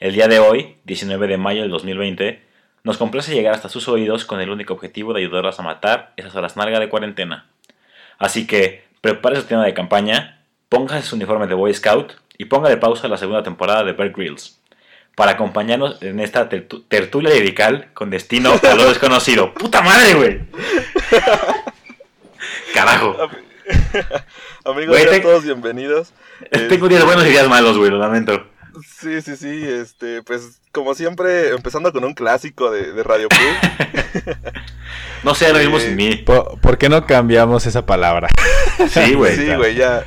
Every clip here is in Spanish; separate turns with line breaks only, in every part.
El día de hoy, 19 de mayo del 2020, nos complace llegar hasta sus oídos con el único objetivo de ayudarlos a matar esas horas narga de cuarentena. Así que, prepare su tienda de campaña, póngase su uniforme de Boy Scout y ponga de pausa la segunda temporada de Bear Grylls para acompañarnos en esta tertu- tertulia lirical con destino a lo desconocido. ¡Puta madre, güey! Carajo.
Amigos,
Güey,
sean
te-
todos bienvenidos.
Tengo días buenos y días malos, güey, lo lamento.
Sí, sí, sí, este, pues como siempre, empezando con un clásico de, de Radio Pug.
No sé, lo mismo sin mí.
¿Por, por qué no cambiamos esa palabra?
Sí, güey.
sí, güey, ya.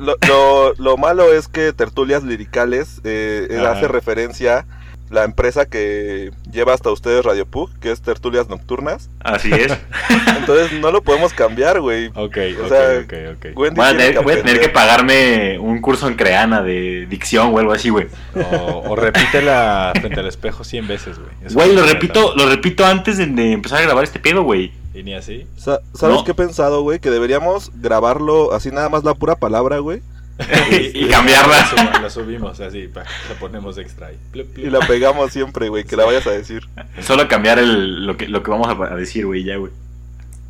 Lo, lo, lo malo es que Tertulias Liricales eh, eh, hace referencia la empresa que lleva hasta ustedes Radio Pug, que es Tertulias Nocturnas.
Así es.
Entonces no lo podemos cambiar, güey.
Ok,
O
ok,
sea,
ok, ok.
Wendy
Voy a,
tiene
tener, voy a tener que pagarme un curso en Creana de dicción o algo así, güey.
O, o repítela frente al espejo 100 veces, güey.
Güey, lo repito, lo repito antes de, de empezar a grabar este pedo, güey.
¿Y ni así?
Sa- ¿Sabes
No.
qué he pensado, güey? Que deberíamos grabarlo así nada más la pura palabra, güey.
y, y
La,
cambiarla.
sub- la subimos así, pa, la ponemos extra ahí. Plup, plup.
Y la pegamos siempre, güey, que la vayas a decir.
Solo cambiar el, lo, que, lo que vamos a, a decir, güey, ya, güey.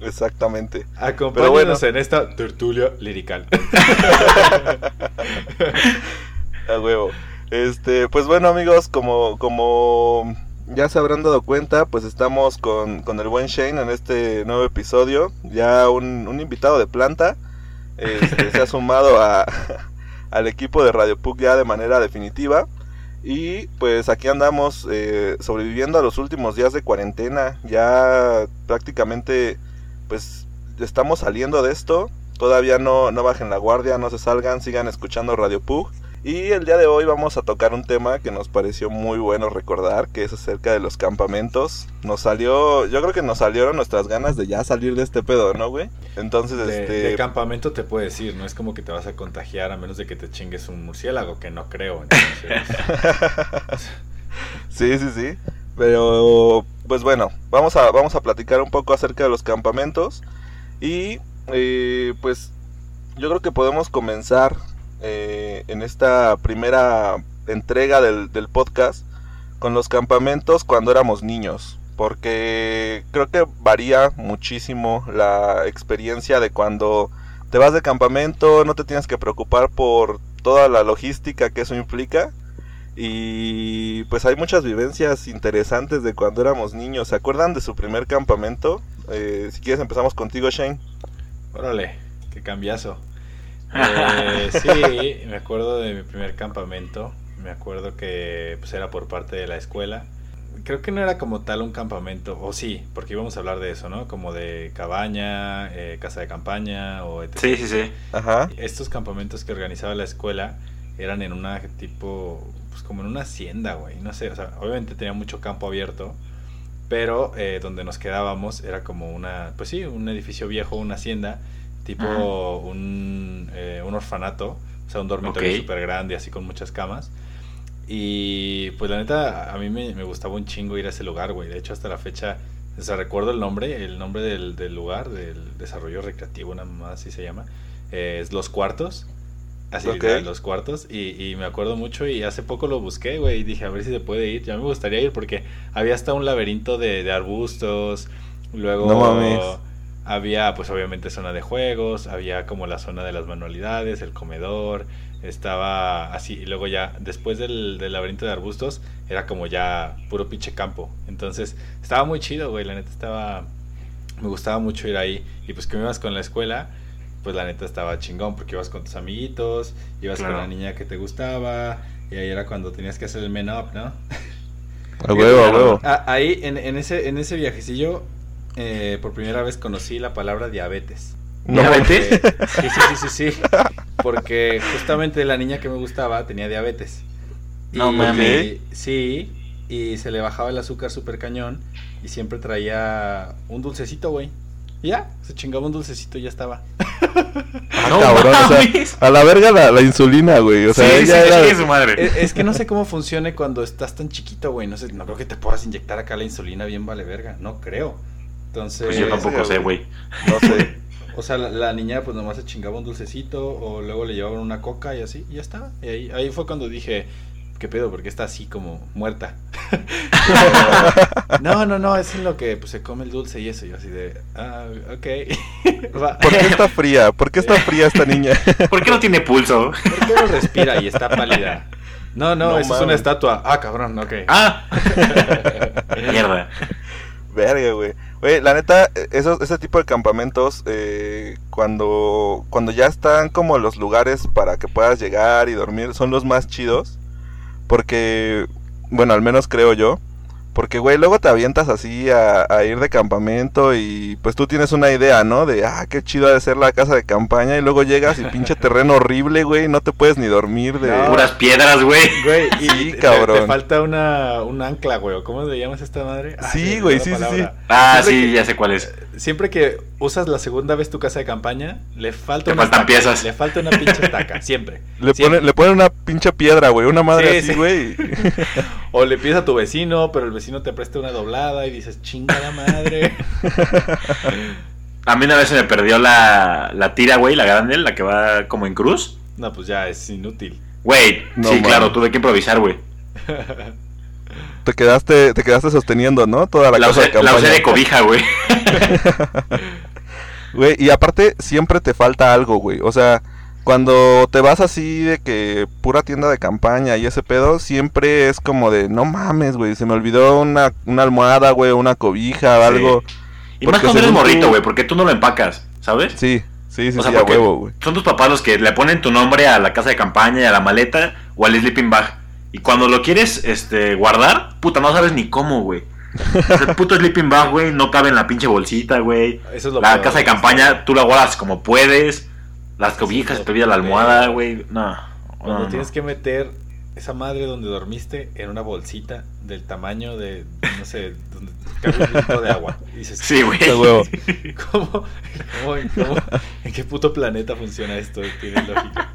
Exactamente.
Acompáñanos
Pero bueno.
en esta tertulia lirical.
A huevo. Este, pues bueno, amigos, como, como ya se habrán dado cuenta, pues estamos con, con el buen Shane en este nuevo episodio. Ya un, un invitado de planta. Este, se ha sumado a, al equipo de Radio Puc ya de manera definitiva. Y pues aquí andamos eh, sobreviviendo a los últimos días de cuarentena. Ya prácticamente pues estamos saliendo de esto. Todavía no, no bajen la guardia, no se salgan, sigan escuchando Radio Pug. Y el día de hoy vamos a tocar un tema que nos pareció muy bueno recordar, que es acerca de los campamentos. Nos salió, yo creo que nos salieron nuestras ganas de ya salir de este pedo, ¿no, güey? Entonces,
De,
este...
de campamento te puedo decir, no es como que te vas a contagiar a menos de que te chingues un murciélago, que no creo. Entonces,
Sí, sí, sí. Pero, pues bueno, vamos a, vamos a platicar un poco acerca de los campamentos. Y, eh, pues, yo creo que podemos comenzar eh, en esta primera entrega del, podcast con los campamentos cuando éramos niños. Porque creo que varía muchísimo la experiencia de cuando te vas de campamento, no te tienes que preocupar por toda la logística que eso implica. Y pues hay muchas vivencias interesantes de cuando éramos niños. ¿Se acuerdan de su primer campamento? Eh, si quieres empezamos contigo, Shane.
órale, qué cambiazo. Eh, sí, me acuerdo de mi primer campamento. Me acuerdo que pues, era por parte de la escuela. Creo que no era como tal un campamento, o sí, porque íbamos a hablar de eso, ¿no? Como de cabaña, eh, casa de campaña o etc.
Sí, sí, sí.
Ajá.
Estos campamentos que organizaba la escuela eran en una tipo, pues como en una hacienda, güey. No sé, o sea, obviamente tenía mucho campo abierto, pero eh, donde nos quedábamos era como una, pues sí, un edificio viejo, una hacienda, tipo un, eh, un orfanato, o sea, un dormitorio
Ok.
súper grande, así con muchas camas. Y pues la neta, a mí me, me gustaba un chingo ir a ese lugar, güey. De hecho, hasta la fecha, o sea, recuerdo el nombre, el nombre del, del lugar, del desarrollo recreativo, nada más así se llama. eh, es Los Cuartos. Así,
Ok.
literal, Los Cuartos. Y, y me acuerdo mucho y hace poco lo busqué, güey. Y dije, a ver si se puede ir. Ya me gustaría ir porque había hasta un laberinto de, de arbustos. Luego
No mames.
Había, pues obviamente, zona de juegos. Había como la zona de las manualidades, el comedor. Estaba así. Y luego ya, después del, del laberinto de arbustos, era como ya puro pinche campo. Entonces, estaba muy chido, güey. La neta estaba. Me gustaba mucho ir ahí. Y pues que me ibas con la escuela pues la neta estaba chingón porque ibas con tus amiguitos, ibas
Claro.
con la niña que te gustaba y ahí era cuando tenías que hacer el men up, ¿no?
A huevo, a huevo.
Ah, ahí en, en ese en ese viajecillo eh, por primera vez conocí la palabra diabetes.
No,
¿Diabetes?
Porque- sí, sí, sí, sí, sí. Porque justamente la niña que me gustaba tenía diabetes.
No
Y-
mames.
Sí, y se le bajaba el azúcar súper cañón y siempre traía un dulcecito, güey. Y ya, se chingaba un dulcecito y ya estaba.
Ah,
No
cabrón, o sea,
mames.
a la verga la, la insulina, güey. O sea,
sí,
ella
sí,
era-
chingue su madre.
Es, es que no sé cómo funcione cuando estás tan chiquito, güey. No sé, no creo que te puedas inyectar acá la insulina bien vale verga. No creo. Entonces,
Pues yo tampoco sé,
güey. no sé.
o sea, la, la niña pues nomás se chingaba un dulcecito o luego le llevaban una coca y así, y ya estaba. Y ahí, ahí fue cuando dije, ¿qué pedo? Porque está así como muerta. no, no, no, es en lo que pues, se come el dulce y eso. Y yo así de, ah, ok. Va.
¿Por qué está fría? ¿Por qué está fría esta niña?
¿Por qué no tiene pulso?
¿Por qué no respira y está pálida? No, no,
No
eso es una estatua. Ah, cabrón, ok.
Ah, mierda.
Verga, güey. Güey, la neta, esos, ese tipo de campamentos, eh, cuando, cuando ya están como los lugares para que puedas llegar y dormir, son los más chidos. Porque, bueno, al menos creo yo. Porque, güey, luego te avientas así a, a ir de campamento y pues tú tienes una idea, ¿no? De, ah, qué chido ha de ser la casa de campaña y luego llegas y pinche terreno horrible, güey, no te puedes ni dormir de...
No.
Puras piedras, güey.
Güey, y
Sí,
te-
cabrón.
Te, falta una, un ancla, güey. ¿o ¿Cómo le llamas a esta madre? Ah,
Sí, güey, sí, sí.
Ah,
Siempre
sí,
que-
ya sé cuál es.
Siempre que usas la segunda vez tu casa de campaña, le falta
Te
una
faltan piezas.
Le falta una pinche estaca, siempre.
Le
Siempre.
ponen, le ponen una pinche piedra, güey, una madre
Sí,
así,
sí.
güey.
O le pides a tu vecino, pero el vecino te presta una doblada y dices, chinga la madre.
A mí una vez se me perdió la, la tira, güey, la grande, la que va como en cruz.
no, pues ya es inútil.
Güey,
No
sí, claro, tuve que improvisar, güey.
Te quedaste, te quedaste sosteniendo, ¿no? Toda la,
La,
casa
usé,
de campaña.
la usé de cobija, güey.
Güey, y aparte siempre te falta algo, güey. O sea, cuando te vas así de que pura tienda de campaña y ese pedo, siempre es como de, no mames, güey, se me olvidó una, una almohada, güey, una cobija o
Sí.
algo.
Y más cuando eres morrito, güey, porque tú no lo empacas, ¿sabes?
Sí, sí, sí,
O sea,
sí, a huevo, güey.
son tus papás los que le ponen tu nombre a la casa de campaña y a la maleta o al sleeping bag. Y cuando lo quieres este, guardar, puta, no sabes ni cómo, güey. El puto sleeping bag, güey, no cabe en la pinche bolsita, güey.
Eso es lo
La
peor,
casa de campaña, tú la guardas como puedes. Las cobijas,
lo
te olvida la almohada, güey. No.
Cuando
no, no.
tienes que meter esa madre donde dormiste en una bolsita del tamaño de, no sé, donde cabe un litro de agua. Y dices,
Sí, güey.
¿cómo, cómo, cómo- en qué puto planeta funciona esto? Tiene lógica.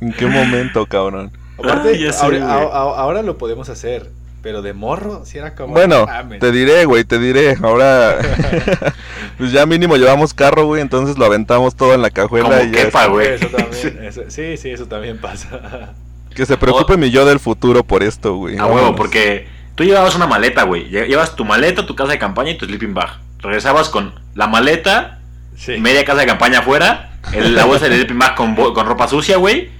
¿En qué momento, cabrón?
Aparte,
Ah, sé,
ahora, ahora lo podemos hacer, pero de morro, si era como...
Bueno, te diré, güey, te diré. Ahora, pues ya mínimo llevamos carro, güey, entonces lo aventamos todo en la cajuela
Como
y ya.
quepa, güey.
Eso también, eso- sí, sí, eso también pasa.
Que se preocupe mi yo del futuro por esto, güey.
A huevo, porque tú llevabas una maleta, güey. Lle- Llevas tu maleta, tu casa de campaña y tu sleeping bag. Regresabas con la maleta,
Sí.
media casa de campaña afuera, el- la bolsa de sleeping bag con ropa sucia, güey.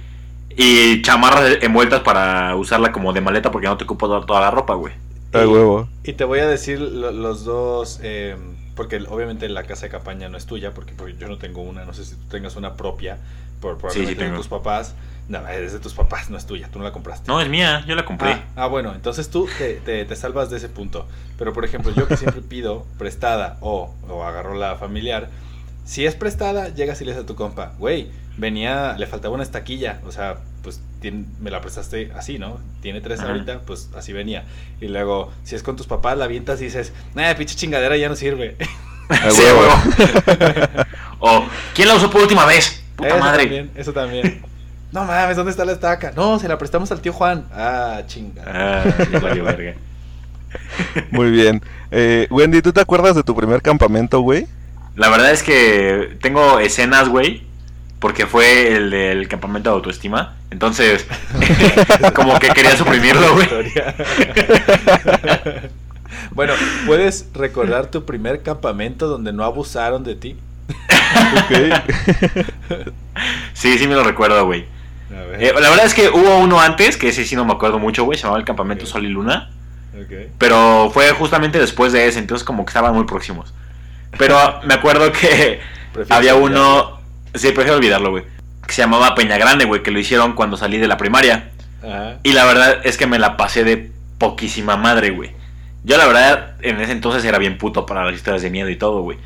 Y chamarras envueltas para usarla como de maleta porque no te ocupo toda, toda la ropa, güey.
A huevo.
Y te voy a decir lo- los dos, eh, porque obviamente la casa de campaña no es tuya, porque, porque yo no tengo una, no sé si tú tengas una propia, por, probablemente de
tengo.
tus papás. No, es de tus papás, no es tuya, tú no la compraste.
No, es mía, yo la compré.
Ah, ah, bueno, entonces tú te, te- te salvas de ese punto. Pero por ejemplo, yo que siempre pido prestada o, o agarro la familiar, si es prestada, llegas y le dices a tu compa, güey, venía, le faltaba una estaquilla, o sea, pues tien- me la prestaste así, ¿no? Tiene tres
Ajá.
ahorita, pues así venía. Y luego, si es con tus papás, la avientas y dices, eh, pinche chingadera ya no sirve.
Sí, o, ¿quién la usó por última vez? Puta
eso
madre.
también, eso también. No mames, ¿dónde está la estaca? No, se la prestamos al tío Juan. Ah, chinga.
Ah, verga.
Muy bien. Eh, Wendy, ¿tú te acuerdas de tu primer campamento, güey?
La verdad es que tengo escenas, güey, porque fue el del campamento de autoestima. Entonces, como que quería suprimirlo, güey.
Bueno, ¿puedes recordar tu primer campamento donde no abusaron de ti?
Sí, sí me lo recuerdo, güey. Eh, la verdad es que hubo uno antes, que ese sí no me acuerdo mucho, güey, se llamaba el campamento
Ok.
Sol y Luna. Pero fue justamente después de ese, entonces como que estaban muy próximos. Pero me acuerdo que
Prefiero
había
olvidarlo.
uno, sí, prefiero olvidarlo, güey, que se llamaba Peña Grande, güey, que lo hicieron cuando salí de la primaria.
Ajá.
Y la verdad es que me la pasé de poquísima madre, güey. Yo la verdad en ese entonces era bien puto para las historias de miedo y todo, güey.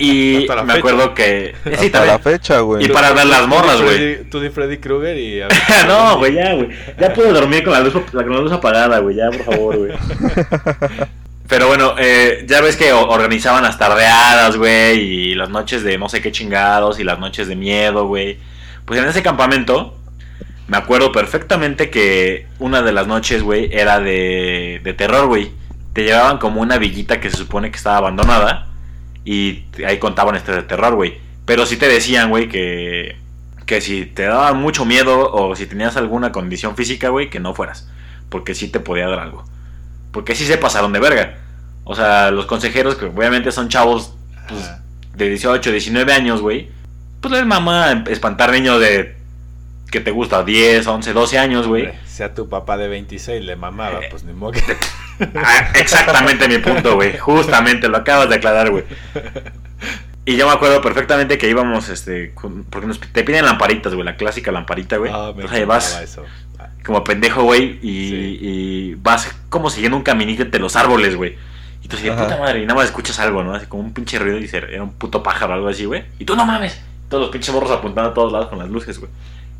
Y me
fecha.
acuerdo que. Sí,
Hasta
también.
la fecha, güey.
Y para ver las morras, güey.
Tú di Freddy Krueger y...
no, güey, ya, güey. Ya puedo dormir con la luz, con la luz apagada, güey. Ya, por favor, güey. Pero bueno, eh, ya ves que organizaban las tardeadas, güey, y las noches de no sé qué chingados, y las noches de miedo, güey. Pues en ese campamento, me acuerdo perfectamente que una de las noches, güey, era de, de terror, güey. Te llevaban como una villita que se supone que estaba abandonada, y ahí contaban este de terror, güey. Pero sí te decían, güey, que, que si te daba mucho miedo o si tenías alguna condición física, güey, que no fueras. Porque sí te podía dar algo. Porque sí se pasaron de verga. O sea, los consejeros, que obviamente son chavos pues, de 18, 19 años, güey. Pues les mama espantar niños de. que te gusta? 10, 11, 12 años, güey.
Sea tu papá de 26 le mamaba, pues ni modo que...
Ah, exactamente mi punto, güey. Justamente, lo acabas de aclarar, güey. Y yo me acuerdo perfectamente que íbamos, este, con- porque nos, te piden lamparitas, güey, la clásica lamparita, güey.
Ah, me
vas
encantaba eso.
Como pendejo, güey, y,
Sí.
y vas como siguiendo un caminito entre los árboles, güey. Y tú así, de puta madre, y nada más escuchas algo, ¿no? Así como un pinche ruido y dice, era un puto pájaro o algo así, güey. Y tú no mames. Todos los pinches morros apuntando a todos lados con las luces, güey.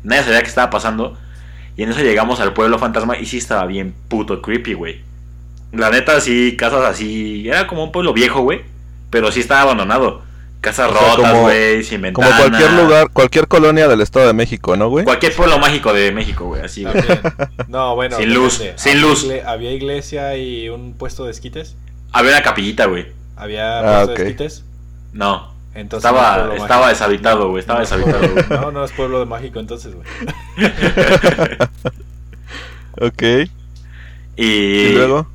Nadie sabía qué estaba pasando. Y en eso llegamos al pueblo fantasma y sí estaba bien puto creepy, güey. La neta, sí, casas así. Era como un pueblo viejo, güey. Pero sí estaba abandonado. Casas
O sea,
rotas,
como-
güey, sin
Como
ventanas.
cualquier lugar, cualquier colonia del Estado de México, ¿no, güey?
Cualquier pueblo mágico de México, güey, así, güey.
También. No, bueno.
Sin luz,
depende.
sin
Había
luz.
igle- Había iglesia y un puesto de esquites.
Había una capillita, güey.
Había
Ah,
puesto de esquites.
No.
Entonces no es
Estaba, estaba deshabitado, güey. Estaba
No es
deshabitado, güey.
No, no es pueblo de mágico entonces, güey.
Ok.
Y,
Y luego.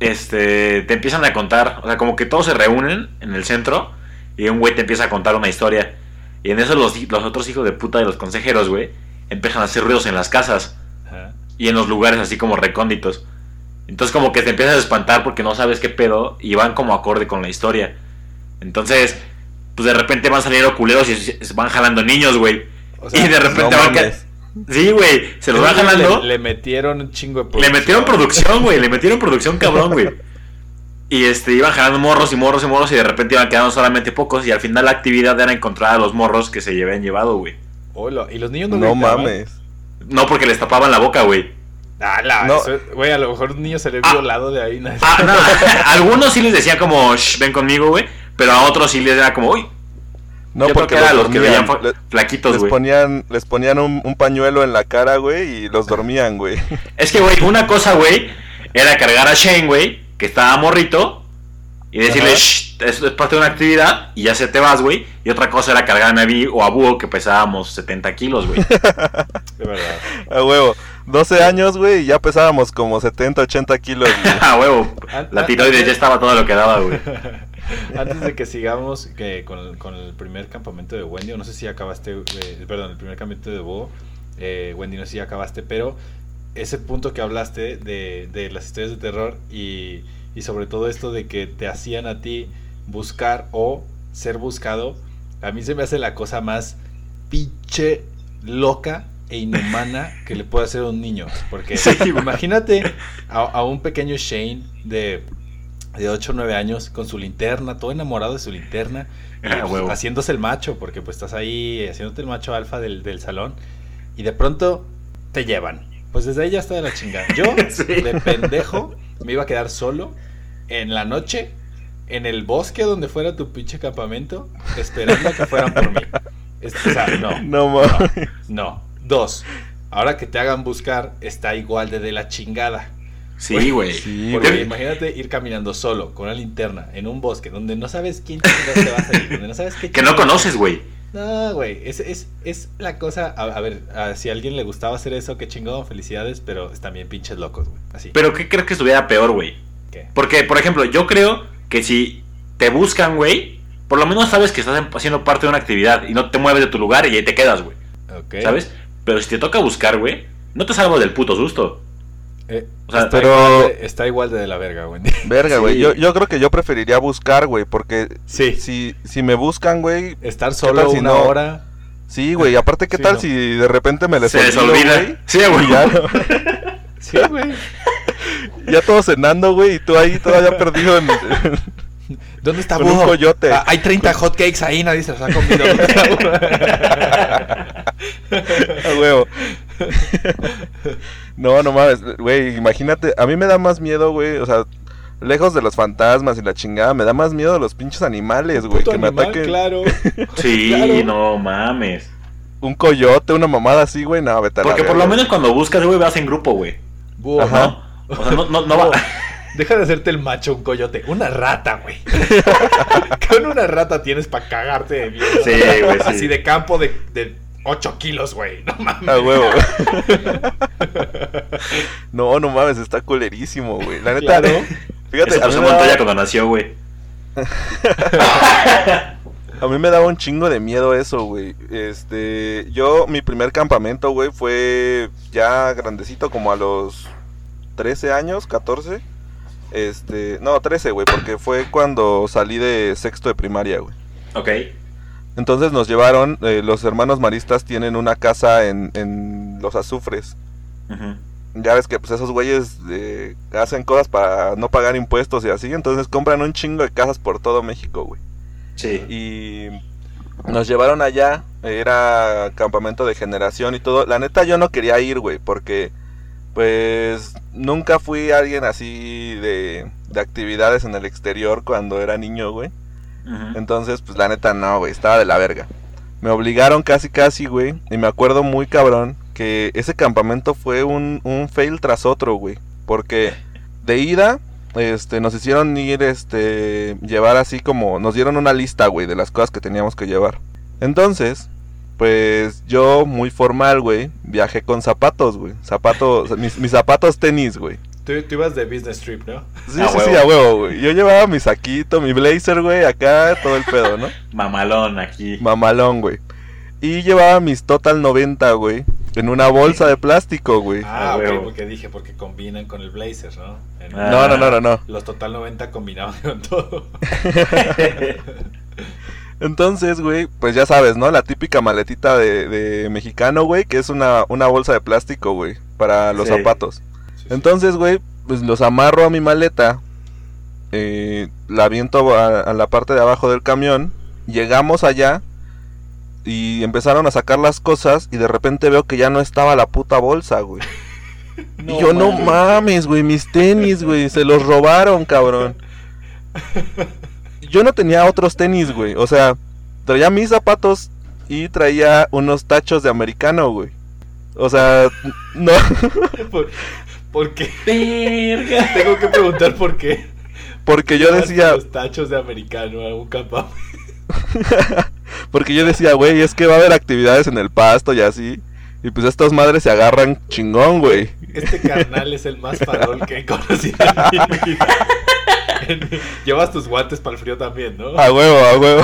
este, te empiezan a contar, o sea, como que todos se reúnen en el centro y un güey te empieza a contar una historia. Y en eso los, los otros hijos de puta de los consejeros, güey, empiezan a hacer ruidos en las casas
Ajá.
y en los lugares así como recónditos. Entonces como que te empiezas a espantar porque no sabes qué pedo y van como acorde con la historia. Entonces, pues de repente van saliendo culeros y se- van jalando niños, güey.
O
Y de repente
no
van... Sí, güey, se los van jalando.
Le, le metieron un chingo de
Le metieron producción, güey. Le metieron producción cabrón, güey. Y este, iban jalando morros y morros y morros y de repente iban quedando solamente pocos. Y al final la actividad era encontrar a los morros que se habían llevado, güey.
Hola, ¿Y los niños no
No
gritaban?
mames.
No porque les tapaban la boca, güey.
Ala,
No.
eso- Güey, a lo mejor un niño salió
Ah.
violado de ahí. ¿no?
Ah, no, a algunos sí les decían como, Shh, ven conmigo, güey. Pero a otros sí les era como, uy,
No,
yo creo
porque
que eran
los
los que
dormían.
veían
Le-
flaquitos,
les
güey.
ponían, les ponían un, un pañuelo en la cara, güey, y los dormían, güey.
Es que, güey, una cosa, güey, era cargar a Shane, güey, que estaba morrito, y decirle,
Ajá.
shh, esto es parte de una actividad, y ya se te vas, güey. Y otra cosa era cargar a mí o a Búho, que pesábamos 70 kilos, güey.
De verdad.
A huevo. 12 años, güey, y ya pesábamos como 70, 80 kilos.
A huevo. La tiroides ya estaba todo lo que daba, güey.
Antes de que sigamos que con, el, con el primer campamento de Wendy, o no sé si acabaste, eh, perdón, el primer campamento de Bo, eh, Wendy, no sé si acabaste, pero ese punto que hablaste de, de las historias de terror y, y sobre todo esto de que te hacían a ti buscar o ser buscado, a mí se me hace la cosa más pinche loca e inhumana que le puede hacer a un niño. Porque
Sí,
imagínate a, a un pequeño Shane de, de 8 o 9 años con su linterna, todo enamorado de su linterna, y,
Ah,
pues, haciéndose el macho, porque pues estás ahí haciéndote el macho alfa del, del salón, y de pronto te llevan. Pues desde ahí ya está de la chingada. Yo,
Sí.
de pendejo, me iba a quedar solo en la noche, en el bosque donde fuera tu pinche campamento, esperando a que fueran por mí. Es- o sea, no.
No mames.
No. Dos. Ahora que te hagan buscar, está igual de de la chingada.
Sí, güey.
Sí,
Porque imagínate ir caminando solo, con una linterna, en un bosque, donde no sabes quién te va a salir, donde no sabes qué
Que no conoces, güey.
No, güey, es, es, es la cosa, a, a ver, a- si a alguien le gustaba hacer eso, qué chingón, felicidades, pero están bien pinches locos, güey, así.
Pero ¿qué crees que estuviera peor, güey?
¿Qué?
Porque, por ejemplo, yo creo que si te buscan, güey, por lo menos sabes que estás haciendo parte de una actividad y no te mueves de tu lugar y ahí te quedas, güey.
Ok.
¿Sabes? Pero si te toca buscar, güey, no te salvas del puto susto.
Eh,
O sea,
está,
pero-
igual de, está igual de, de la verga, güey.
Verga, güey.
Sí.
Yo, yo creo que yo preferiría buscar, güey, porque
Sí.
si, si me buscan, güey,
Estar
tal
solo
si
una
no?
hora.
sí, güey. Aparte, ¿qué
Sí,
tal
no.
si de repente me les
se les
olvido,
olvida.
güey?
Sí, güey.
Ya,
Sí, güey.
ya todos cenando, güey, y tú ahí todavía perdido en...
¿Dónde está
Con un
Búho?
coyote.
Ah, hay 30 hotcakes ahí, nadie se los ha comido. ¿Dónde está Búho?
A huevo. no, no mames, güey, imagínate, a mí me da más miedo, güey, o sea, lejos de los fantasmas y la chingada, me da más miedo los pinches animales, güey, que me
animal,
ataquen
claro.
Sí,
Claro.
no mames.
un coyote, una mamada así, güey, no, vete a la
Porque por lo menos cuando buscas, güey, vas en grupo, güey.
Ajá.
¿no?
O sea, no, no, no va.
Deja de hacerte el macho, un coyote. Una rata, güey. Con una rata tienes para cagarte de miedo.
Sí, güey, sí.
Así de campo de, de 8 kilos, güey. No mames.
A huevo. no, no mames, está culerísimo, güey. La neta,
Claro.
fíjate,
Eso
a mí,
pasó
me
Montoya
daba,
cuando nació, güey.
a mí me daba un chingo de miedo eso, güey. Este, yo, mi primer campamento, güey, fue ya grandecito, como a los 13 años, 14. Este, no, 13, güey, porque fue cuando salí de sexto de primaria, güey.
Ok.
Entonces nos llevaron, eh, los hermanos maristas tienen una casa en, en Los Azufres. Ya ves que pues esos güeyes eh, hacen cosas para no pagar impuestos y así, entonces compran un chingo de casas por todo México, güey.
Sí.
Y nos llevaron allá, era campamento de generación y todo. La neta yo no quería ir, güey, porque pues nunca fui alguien así de, de actividades en el exterior cuando era niño, güey. Entonces, pues la neta no, güey, estaba de la verga. Me obligaron casi casi, güey, y me acuerdo muy cabrón que ese campamento fue un, un fail tras otro, güey. Porque de ida, este, nos hicieron ir, este, llevar así como, nos dieron una lista, güey, de las cosas que teníamos que llevar. Entonces, pues yo, muy formal, güey, viajé con zapatos, güey. Zapatos, mis, mis zapatos tenis, güey.
Tú, tú ibas de business trip, ¿no?
Sí,
A
sí,
huevo.
sí, a huevo, güey. Yo llevaba mi saquito, mi blazer, güey, acá, todo el pedo, ¿no?
Mamalón aquí.
Mamalón, güey. Y llevaba mis Total 90, güey. En una bolsa de plástico, güey.
Ah,
Ah,
ok, porque dije, porque combinan con el blazer, ¿no? En-
Ah.
No, no, no, no, no.
Los Total 90 combinaban con todo.
Entonces, güey, pues ya sabes, ¿no? La típica maletita de, de mexicano, güey, que es una, una bolsa de plástico, güey, para los
Sí.
zapatos.
Sí.
Entonces, güey, pues los amarro a mi maleta, eh, la aviento a, a la parte de abajo del camión, llegamos allá y empezaron a sacar las cosas y de repente veo que ya no estaba la puta bolsa, güey. y yo, no
mames,
güey, mis tenis, güey, se los robaron, cabrón. Yo no tenía otros tenis, güey, o sea, traía mis zapatos y traía unos tachos de americano, güey. O sea, no,
¿Por, qué?
Verga.
Tengo que preguntar por qué.
porque yo decía,
Los tachos de americano a un campamento.
Porque yo decía, güey, es que va a haber actividades en el pasto y así. Y pues estas madres se agarran chingón, güey.
Este carnal es el más farol que he conocido en mi vida. Llevas tus guantes para el frío también, ¿no?
A huevo, a huevo.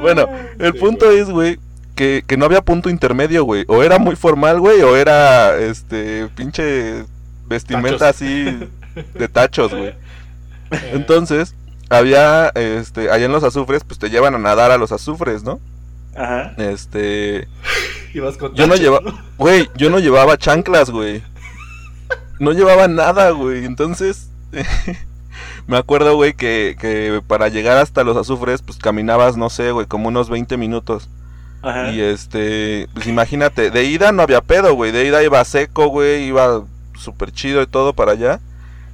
bueno, el
Sí,
punto
güey.
es, güey, que, que no había punto intermedio, güey. O era muy formal, güey, o era, este, pinche vestimenta
Tachos.
así de tachos, güey. Entonces, había, este, allá en los azufres, pues te llevan a nadar a los azufres, ¿no?
Ajá.
Este,
Ibas con
Yo no
tachos,
lleva- Güey, yo no llevaba chanclas, güey. No llevaba nada, güey. Entonces, me acuerdo, güey, que, que para llegar hasta los azufres, pues caminabas, no sé, güey, como unos 20 minutos.
Ajá.
Y este, pues imagínate, de ida no había pedo, güey. De ida iba seco, güey, iba súper chido y todo para allá.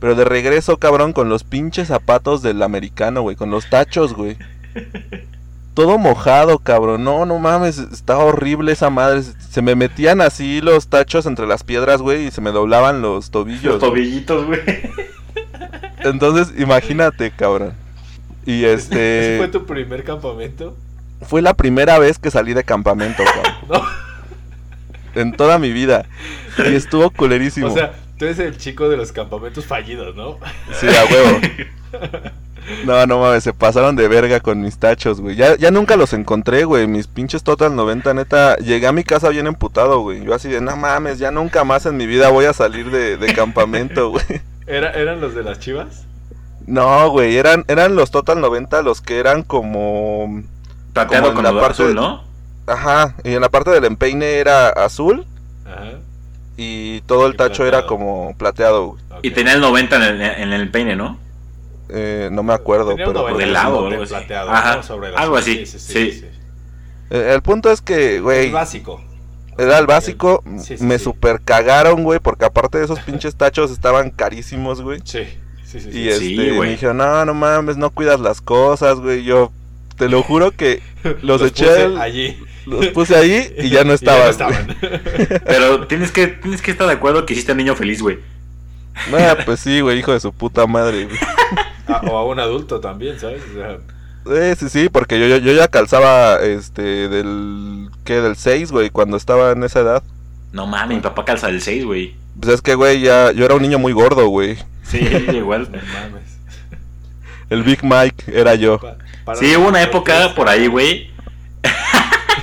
Pero de regreso, cabrón, con los pinches zapatos del americano, güey, con los tachos, güey. Todo mojado, cabrón. No, no mames, estaba horrible esa madre. Se me metían así los tachos entre las piedras, güey, y se me doblaban los tobillos.
Los tobillitos, güey.
Entonces, imagínate, cabrón. Y
¿Ese
este
fue tu primer campamento?
Fue la primera vez que salí de campamento,
No.
en toda mi vida. Y estuvo culerísimo.
O sea, tú eres el chico de los campamentos fallidos, ¿no?
Sí, a huevo. No, no mames, se pasaron de verga con mis tachos, güey. Ya, ya nunca los encontré, güey. Mis pinches Total 90, neta. Llegué a mi casa bien emputado, güey. Yo así de, no mames, ya nunca más en mi vida voy a salir de, de campamento, güey.
¿Era, ¿Eran los de las chivas?
No, güey, eran, eran los Total 90 los que eran como...
Plateado
Como
con
en la parte-
azul, ¿no?
Ajá, y en la parte del empeine era azul
Ajá.
y todo el
Y
tacho era como plateado, güey.
Y tenía el 90 en el, en el peine, ¿no?
eh, no me acuerdo.
Tenía
pero
un
pues,
de helado o algo así.
plateado,
Ajá,
¿no? Sobre la-
algo así, sí.
eh, el punto es que, güey,
El básico.
era el básico.
Sí, sí,
me
sí.
super cagaron, güey, porque aparte de esos pinches tachos estaban carísimos, güey.
Sí, sí, sí. sí.
Y este, me dijeron, no, no mames, no cuidas las cosas, güey. Yo te lo juro que los, eché,
puse
al-
allí.
los puse ahí y ya no
ya
estaban.
no
güey.
estaban.
Pero tienes que, tienes que estar de acuerdo que hiciste al niño feliz, güey.
Ah, pues sí, güey, hijo de su puta madre, güey.
Ah, o a un adulto también, ¿sabes? O sea,
Eh, sí, sí, porque yo, yo, yo ya calzaba, este, del, ¿qué? Del 6, güey, cuando estaba en esa edad.
No mames, mi papá calza del 6, güey.
Pues es que, güey, ya, yo era un niño muy gordo, güey.
Sí, igual.
no mames.
El Big Mike era yo.
Pa-
Sí, hubo una época por ahí, güey.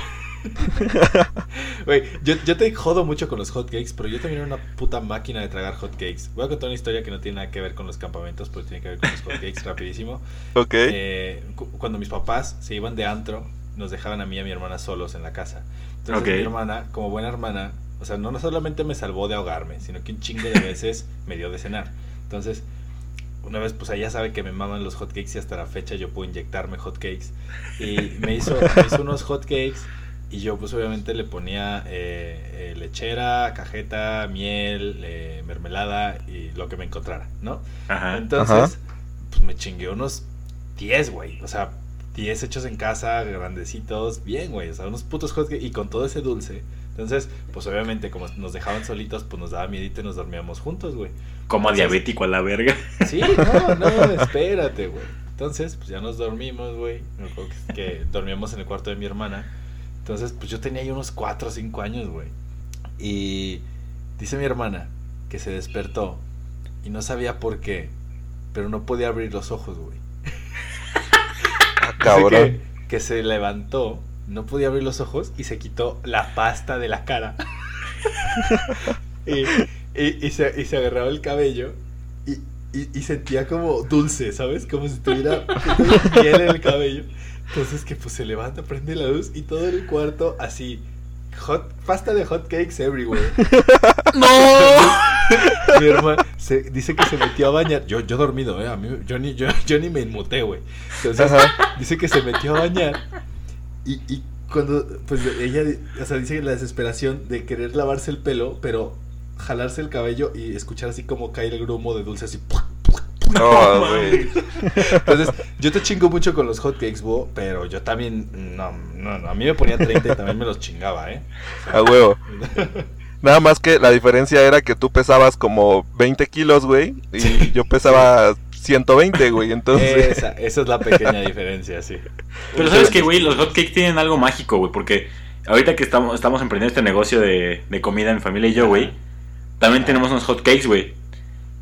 Güey, yo, yo te jodo mucho con los hotcakes, pero yo también era una puta máquina de tragar hotcakes. Voy a contar una historia que no tiene nada que ver con los campamentos, pero tiene que ver con los hotcakes rapidísimo.
Ok.
Eh, cu- cuando mis papás se iban de antro, nos dejaban a mí y a mi hermana solos en la casa. Entonces
Ok.
mi hermana, como buena hermana, o sea, no, no solamente me salvó de ahogarme, sino que un chingo de veces me dio de cenar. Entonces, una vez, pues ella sabe que me maman los hotcakes y hasta la fecha yo puedo inyectarme hotcakes. Y me hizo, me hizo unos hotcakes y yo pues obviamente le ponía eh, eh, lechera, cajeta, miel, eh, mermelada y lo que me encontrara, ¿no?
Ajá.
Entonces,
Ajá.
pues me chingué unos 10, güey. O sea, 10 hechos en casa, grandecitos, bien, güey. O sea, unos putos hotcakes y con todo ese dulce. Entonces, pues obviamente, como nos dejaban solitos, pues nos daba miedito y nos dormíamos juntos, güey.
Como diabético a la verga.
Sí, no, no, espérate, güey. Entonces, pues ya nos dormimos, güey. Me acuerdo que, que dormíamos en el cuarto de mi hermana. Entonces, pues yo tenía ahí unos 4 o 5 años, güey. Y dice mi hermana que se despertó y no sabía por qué, pero no podía abrir los ojos, güey.
Ah,
Dice
cabrón.
Que, que se levantó, no podía abrir los ojos y se quitó la pasta de la cara. y, y- y se, y se agarraba el cabello y, y- y sentía como dulce, ¿sabes? Como si tuviera, miel en el cabello. Entonces que pues se levanta, prende la luz y todo el cuarto así. Hot, pasta de hot cakes everywhere.
¡No!
Mi hermana se, dice que se metió a bañar. Yo, yo dormido, ¿eh? A mí, yo, ni, yo, yo ni me inmuté, güey. Entonces,
Ajá.
dice que se metió a bañar. Y, y cuando, pues ella, o sea, dice que la desesperación de querer lavarse el pelo, pero jalarse el cabello y escuchar así como cae el grumo de dulce, así.
No, güey.
Entonces, yo te chingo mucho con los hotcakes, Bo, pero yo también, no, no, no, a mí me ponía 30 y también me los chingaba, ¿eh?
A huevo. Nada más que la diferencia era que tú pesabas como 20 kilos, güey. Y yo pesaba 120, güey. Entonces.
Esa, esa es la pequeña diferencia, sí.
Pero sabes que, güey, los hotcakes tienen algo mágico, güey, porque ahorita que estamos, estamos emprendiendo este negocio de, de comida en mi familia y yo, güey, también tenemos unos hotcakes, güey.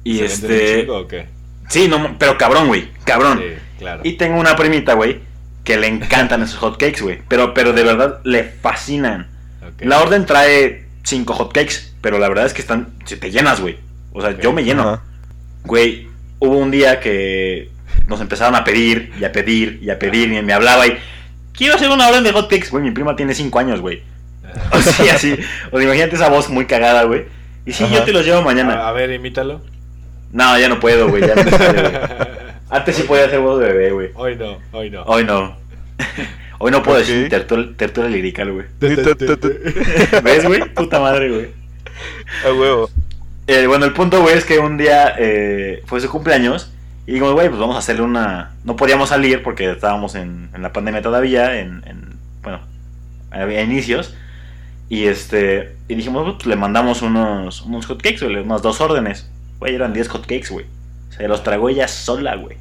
Y
¿Se venden un
este...
chingo o qué?
Sí, no, pero cabrón, güey, cabrón.
Sí, claro.
Y tengo una primita, güey, que le encantan esos hotcakes, güey. Pero, pero de verdad le fascinan. La orden trae cinco hotcakes, pero la verdad es que están... Si te llenas, güey. O sea, yo me lleno. Güey, hubo un día que nos empezaron a pedir y a pedir y a pedir y me hablaba y... Quiero hacer una orden de hotcakes, güey. Mi prima tiene cinco años, güey.
Ajá.
O sea, así. O sea, imagínate esa voz muy cagada, güey. Y sí,
Ajá.
yo te los llevo
A,
mañana.
a ver, imítalo.
No, ya no puedo, güey. Ya no me sale, güey. Antes sí podía hacer voz de bebé, güey.
Hoy no, hoy no.
Hoy no. Hoy no puedo
Ok.
decir tertura, tertura lirical, güey. ¿Ves, güey? Puta madre, güey.
A huevo.
Eh, bueno, el punto, güey, es que un día eh, fue su cumpleaños. Y digo, güey, pues vamos a hacerle una. No podíamos salir porque estábamos en, en la pandemia todavía. En, en- bueno, había inicios. Y este. Y dijimos, pues le mandamos unos, unos hotcakes, güey, unas dos órdenes. Güey, eran 10 hotcakes, güey. Se los tragó ella sola, güey.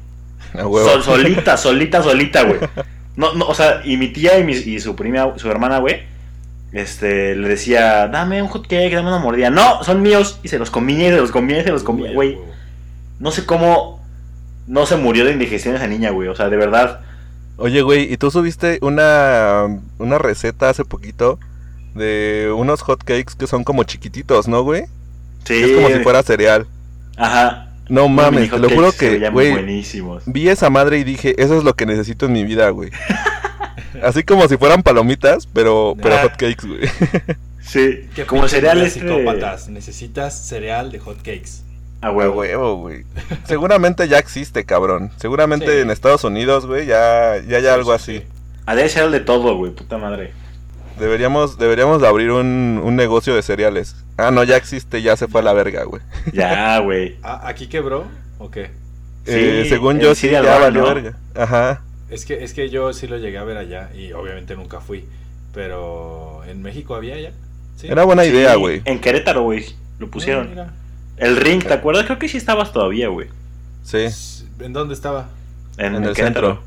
Sol- solita, solita, solita, güey. No, no, o sea, y mi tía y, mi- y su prima, su hermana, güey, este, le decía, dame un hotcake, dame una mordida. No, son míos. Y se los comía, y se los comía, y se los comía, güey. No sé cómo no se murió de indigestión esa niña, güey. O sea, de verdad.
Oye, güey, ¿y tú subiste una, una receta hace poquito de unos hotcakes que son como chiquititos, ¿no, güey?
Sí.
Es como si fuera cereal.
Jajá.
No mames, te lo juro que, güey,
buenísimos.
vi esa madre y dije, eso es lo que necesito en mi vida, güey. Así como si fueran palomitas, pero, pero
Ah.
hotcakes, güey.
Sí.
¿Qué
Como
pinches
cereal
ideas
este...
psicópatas. Necesitas cereal de hotcakes.
A
A
huevo.
huevo, güey. Seguramente ya existe, cabrón. Seguramente
Sí.
en Estados Unidos, güey, ya, ya hay algo
Sí,
así.
sí.
Ah, debe ser el de todo, güey, puta madre.
Deberíamos, deberíamos de abrir un, un negocio de cereales. Ah, no, ya existe, ya se fue a la verga, güey.
Ya, güey.
Ah, ¿Aquí quebró o qué?
Eh,
Sí,
según yo, sí,
Cereal
ya valió
¿no?
verga. Ajá.
Es que, es que yo sí lo llegué a ver allá y obviamente nunca fui. Pero en México había ya. ¿Sí?
Era buena idea, güey.
En Querétaro, güey, lo
Ah,
pusieron.
mira.
El ring, ¿te acuerdas? Creo que sí estabas todavía, güey.
Sí.
¿En dónde estaba?
En,
En el
Querétaro.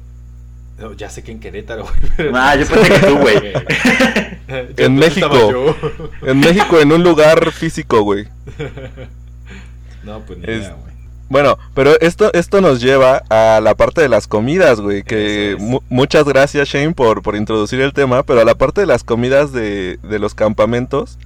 No, ya sé que en Querétaro, güey.
Ah, yo pensé que tú, güey.
¿Dónde
México. En México, en un lugar físico, güey.
no, pues ni
Es-
idea, güey.
Bueno, pero esto, esto nos lleva a la parte de las comidas, güey. Que mu- muchas gracias, Shane, por, por introducir el tema. Pero a la parte de las comidas de, de los campamentos.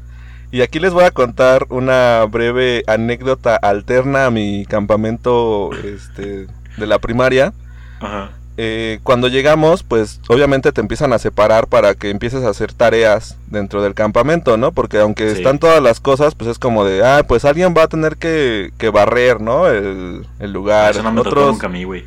Y aquí les voy a contar una breve anécdota alterna a mi campamento este, de la primaria.
Ajá.
Eh, cuando llegamos, pues obviamente te empiezan a separar para que empieces a hacer tareas dentro del campamento, ¿no? Porque aunque
Sí.
están todas las cosas, pues es como de, ah, pues alguien va a tener que, que barrer, ¿no? El, el lugar.
Eso no me tocó
otros,
nunca a mí, güey.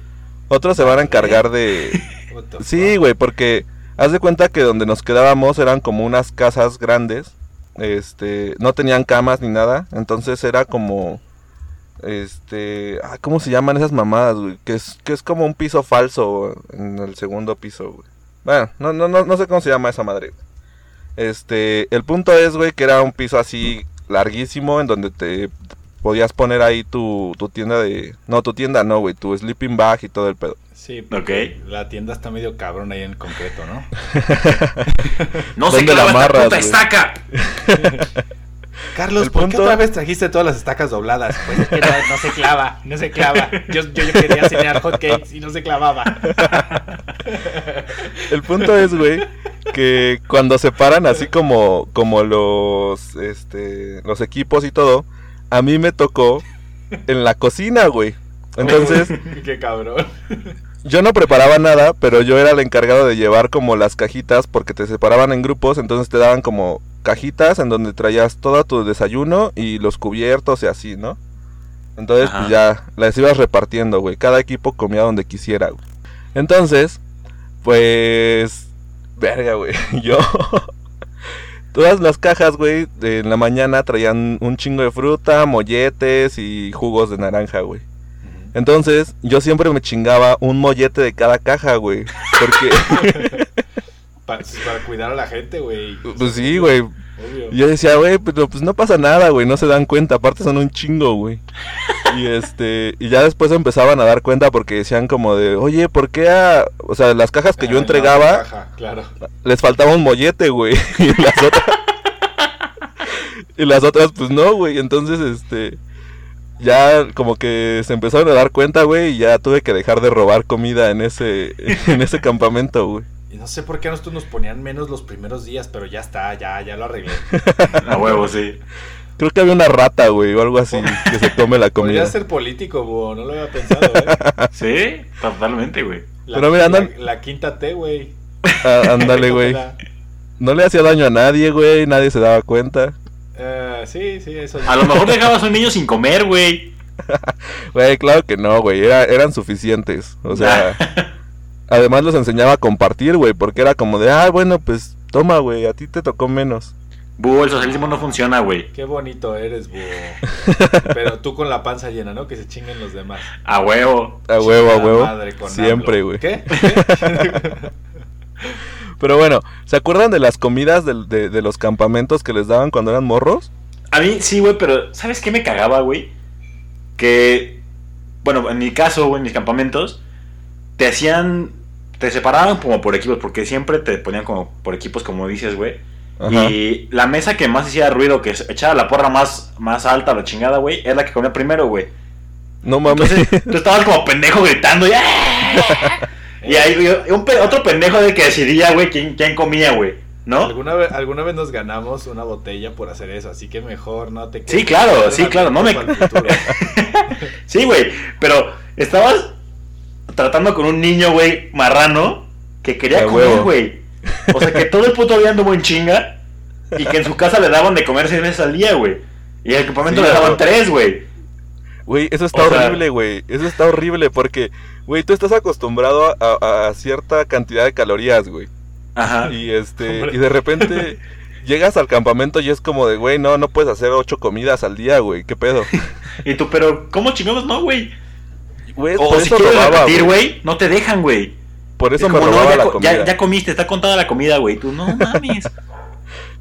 otros se van a encargar de... Sí, güey, porque haz de cuenta que donde nos quedábamos eran como unas casas grandes. Este, no tenían camas ni nada, entonces era como este, ah, ¿cómo se llaman esas mamadas, güey? Que es que es como un piso falso en el segundo piso, güey. Bueno, no no no no sé cómo se llama esa madre. güey. Este, el punto es, güey, que era un piso así larguísimo en donde te podías poner ahí tu, tu tienda de... No, tu tienda no, güey, tu sleeping bag y todo el pedo.
Sí, porque
Ok.
la tienda está medio cabrón ahí en concreto, ¿no?
No se
¿Dónde la
clava esta puta estaca.
Carlos,
El
¿por qué otra vez trajiste todas las estacas dobladas? Pues es que no, no se clava, no se clava. Yo, yo, yo quería cenar hotcakes y no se clavaba.
El punto es, güey, que cuando separan así como, como los, este, los equipos y todo, a mí me tocó en la cocina, güey. Entonces,
qué cabrón.
yo no preparaba nada, pero yo era el encargado de llevar como las cajitas porque te separaban en grupos, entonces te daban como cajitas en donde traías todo tu desayuno y los cubiertos y así, ¿no? Entonces,
Ajá.
pues ya las ibas repartiendo, güey. Cada equipo comía donde quisiera, güey. Entonces, pues, verga, güey. Yo, todas las cajas, güey, en la mañana traían un chingo de fruta, molletes y jugos de naranja, güey. Entonces, yo siempre me chingaba un mollete de cada caja, güey. Porque,
Pa- para cuidar a la gente, güey.
pues sí, güey. Yo decía, güey, pero pues no pasa nada, güey, no se dan cuenta, aparte son un chingo, güey. Y este, y ya después empezaban a dar cuenta porque decían como de, oye, ¿por qué a, o sea, las cajas que yo
Ah,
entregaba,
la caja, claro.
les faltaba un mollete, güey. Y las otras, y las otras, pues no, güey. Entonces, este, ya como que se empezaron a dar cuenta, güey, y ya tuve que dejar de robar comida en ese, en ese campamento, güey.
Y no sé por qué a nosotros nos ponían menos los primeros días, pero ya está, ya, ya lo arreglé.
A huevo, sí.
Creo que había una rata, güey, o algo así, que se come la
Podría
comida.
ser político, búho, no lo había pensado, ¿eh?
Sí, totalmente, güey.
La,
Pero mira, andan-
la, la quinta T, güey.
Ah, ándale, güey. No le hacía daño a nadie, güey, nadie se daba cuenta.
Eh, sí, sí, eso.
A lo mejor dejabas a un niño sin comer, güey.
Güey, claro que no, güey, era- eran suficientes. O sea, además los enseñaba a compartir, güey, porque era como de, ah, bueno, pues toma, güey, a ti te tocó menos.
Búho, el socialismo no funciona, güey.
Qué bonito eres, búho. Pero tú con la panza llena, ¿no? Que se chinguen los demás.
A huevo.
A huevo, a huevo.
madre con
Siempre, güey.
¿Qué?
Pero bueno, ¿se acuerdan de las comidas de los campamentos que les daban cuando eran morros?
A mí sí, güey, pero ¿sabes qué me cagaba, güey? Que, bueno, en mi caso, güey, en mis campamentos, te hacían, te separaban como por equipos, porque siempre te ponían como por equipos, como dices, güey.
Ajá.
Y la mesa que más hacía ruido, que echaba la porra más, más alta, la chingada, güey, es la que comía primero, güey.
No mames.
Entonces, tú estabas como pendejo gritando y, ¡ah! y ahí un otro pendejo de que decidía, güey, quién, quién comía, güey, ¿no?
¿Alguna vez, alguna vez nos ganamos una botella por hacer eso, así que mejor no te
Sí, claro, sí, claro, no me-. Sí, güey, pero estabas tratando con un niño, güey, marrano, que quería comer, güey. O sea, que todo el puto día anduvo en chinga y que en su casa le daban de comer seis veces al día, güey. Y en el campamento
Sí,
le daban tres, güey.
Güey, eso está
O sea-
horrible, güey. Eso está horrible porque, güey, tú estás acostumbrado a, a- a cierta cantidad de calorías, güey.
Ajá.
Y este,
Hombre.
y de repente llegas al campamento y es como de, güey, no, no puedes hacer ocho comidas al día, güey. ¿Qué pedo?
Y tú, pero, ¿cómo chingados no, güey?
Güey,
O
por
si
eso
quieres
robaba,
repetir,
güey.
no te dejan, güey.
Por eso
Es
me
como, no,
robaba
ya,
la
co-
comida.
ya, ya comiste, está contada la comida, güey. Tú, no mames.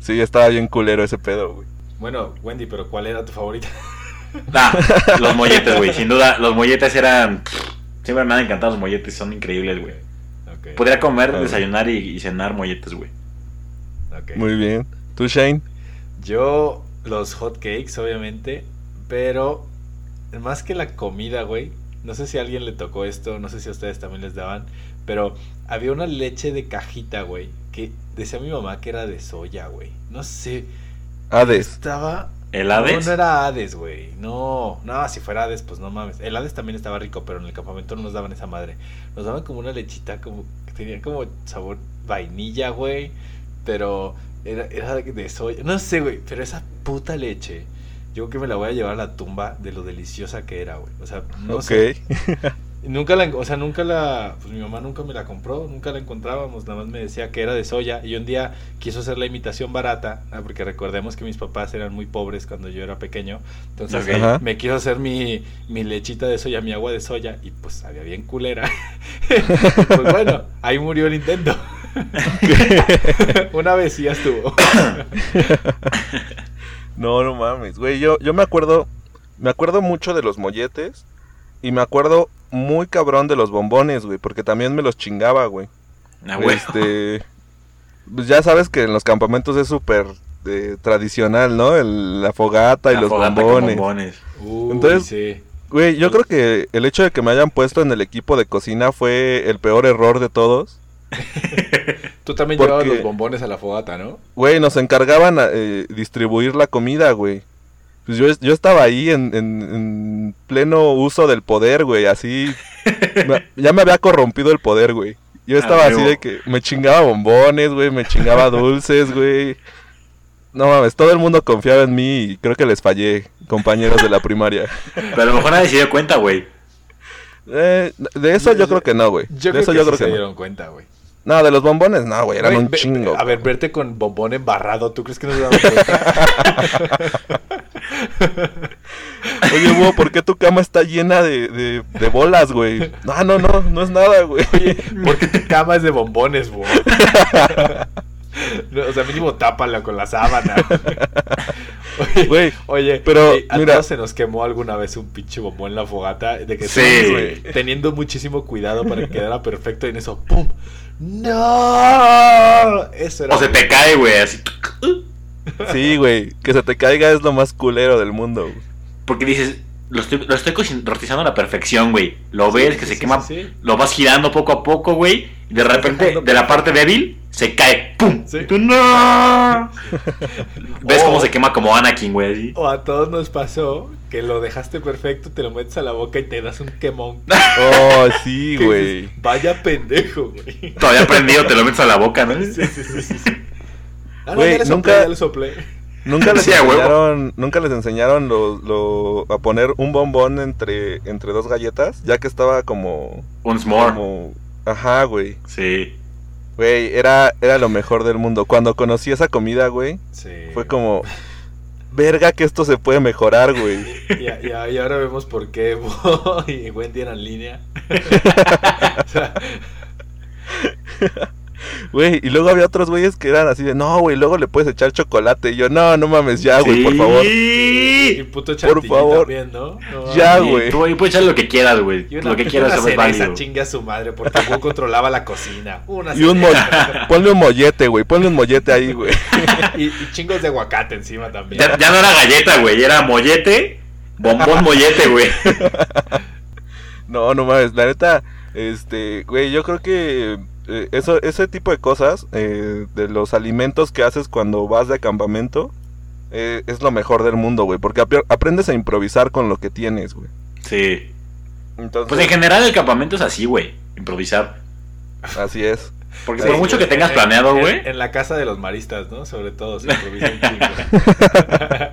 Sí, estaba bien culero ese pedo, güey.
Bueno, Wendy, pero ¿cuál era tu favorita?
Nah, los molletes, güey. Sin duda, los molletes eran. Siempre me han encantado los molletes, son increíbles, güey. Podría comer, desayunar y, y cenar molletes, güey.
Muy bien. ¿Tú, Shane?
Yo, los hot cakes, obviamente, pero más que la comida, güey. No sé si a alguien le tocó esto, no sé si a ustedes también les daban, pero había una leche de cajita, güey, que decía mi mamá que era de soya, güey. No sé,
Hades.
estaba...
¿El
No,
Hades?
no era Hades, güey. No, no, si fuera Hades, pues no mames. El Hades también estaba rico, pero en el campamento no nos daban esa madre. Nos daban como una lechita, como que tenía como sabor vainilla, güey. Pero era, era de soya. No sé, güey, pero esa puta leche. Yo creo que me la voy a llevar a la tumba de lo deliciosa que era, güey. O sea, no sé. Nunca la, o sea, nunca la, pues mi mamá nunca me la compró, nunca la encontrábamos, nada más me decía que era de soya y un día quiso hacer la imitación barata, ah, porque recordemos que mis papás eran muy pobres cuando yo era pequeño, entonces me quiso hacer mi, mi lechita de soya, mi agua de soya y pues sabía bien culera. pues bueno, ahí murió el intento. Una vez y ya estuvo.
No, no mames, güey. Yo, yo me acuerdo, me acuerdo mucho de los molletes y me acuerdo muy cabrón de los bombones, güey, porque también me los chingaba, güey.
Ah, güey.
Este, pues ya sabes que en los campamentos es súper eh, tradicional, ¿no? El- la fogata y
La
los
fogata con
bombones.
bombones.
Uy,
Entonces-
sí.
Güey, yo creo que el hecho de que me hayan puesto en el equipo de cocina fue el peor error de todos.
Tú también
Porque-
llevabas los bombones a la fogata, ¿no?
Güey, nos encargaban a eh, distribuir la comida, güey. Pues yo, yo estaba ahí en, en- en pleno uso del poder, güey, así... ya me había corrompido el poder, güey. Yo estaba así de que me chingaba bombones, güey, me chingaba dulces, güey. No mames, todo el mundo confiaba en mí y creo que les fallé, compañeros de la primaria.
Pero a lo mejor nadie se dio cuenta, güey.
Eh, de eso yo creo que no, güey.
Yo
De
creo
eso
que
yo
sí
creo
se
que no.
dieron cuenta, güey.
No, de los bombones, no, güey, eran
Güey,
un
ve-
chingo.
A ver, verte con bombón embarrado, ¿tú crees que no se daban cuenta?
Oye, Hugo, ¿por qué tu cama está llena de, de, de bolas, güey? No, no, no, no es nada, güey.
Oye, porque tu cama es de bombones, güey. No, o sea, mínimo tápala con la sábana. Oye,
Güey,
oye,
pero,
oye, a
mira.
todos se nos quemó alguna vez un pinche bombón en la fogata. De que
Sí.
güey, teniendo muchísimo cuidado para que quedara perfecto y en eso, ¡pum! ¡No! Eso era.
O se te cae, güey, así.
Sí, güey, que se te caiga es lo más culero del mundo.
Porque dices, lo estoy, lo estoy cocin- rostizando a la perfección, güey. Lo ves que
Sí,
se
sí,
quema,
sí, sí.
lo vas girando poco a poco, güey. Y de repente,
dejando
de la parte débil, se cae. ¡Pum! Y tú, ¡No! ¿Ves
Oh.
cómo se quema como Anakin, güey?
O a todos nos pasó que lo dejaste perfecto, te lo metes a la boca y te das un quemón.
Oh, sí, güey.
Vaya pendejo, güey.
Todavía prendido, te lo metes a la boca, ¿no?
Sí, sí, sí, sí, sí. Ah, no,
Güey,
ya le soplé,
nunca-
ya le soplé.
Nunca les
Sí,
enseñaron, nunca les enseñaron lo, lo- a poner un bombón entre, entre dos galletas, ya que estaba como,
Once more.
como, ajá, güey.
Sí.
Güey, era, era lo mejor del mundo. Cuando conocí esa comida, güey,
Sí.
fue como, verga que esto se puede mejorar, güey.
Y, y- y ahora vemos por qué Bo y Wendy eran línea. O sea,
Güey, y luego había otros güeyes que eran así de, no, güey, luego le puedes echar chocolate. Y yo, no, no mames, ya, güey, por favor.
y
Sí.
puto chantilly
favor.
también, ¿no? No,
Ya, güey.
Tú ahí puedes echar lo que quieras, güey. Lo que quieras
una
eso es
cereza,
válido.
chingue a su madre, porque Bo controlaba la cocina. Una
Y un ponle un mollete, güey, ponle un mollete ahí, güey.
y, y chingos de aguacate encima también.
Ya, ya no era galleta, güey. Era mollete. Bombón mollete, güey.
No, no mames, la neta, este, güey, yo creo que eh, eso, ese tipo de cosas, eh, de los alimentos que haces cuando vas de acampamento, eh, es lo mejor del mundo, güey, porque ap- aprendes a improvisar con lo que tienes, güey.
Sí.
Entonces,
Pues en general el campamento es así, güey. Improvisar.
así es.
Porque
Sí,
por mucho que
En-
tengas
en-
planeado,
en-
güey.
En, la casa de los maristas, ¿no? Sobre todo, se improvisa un chingo.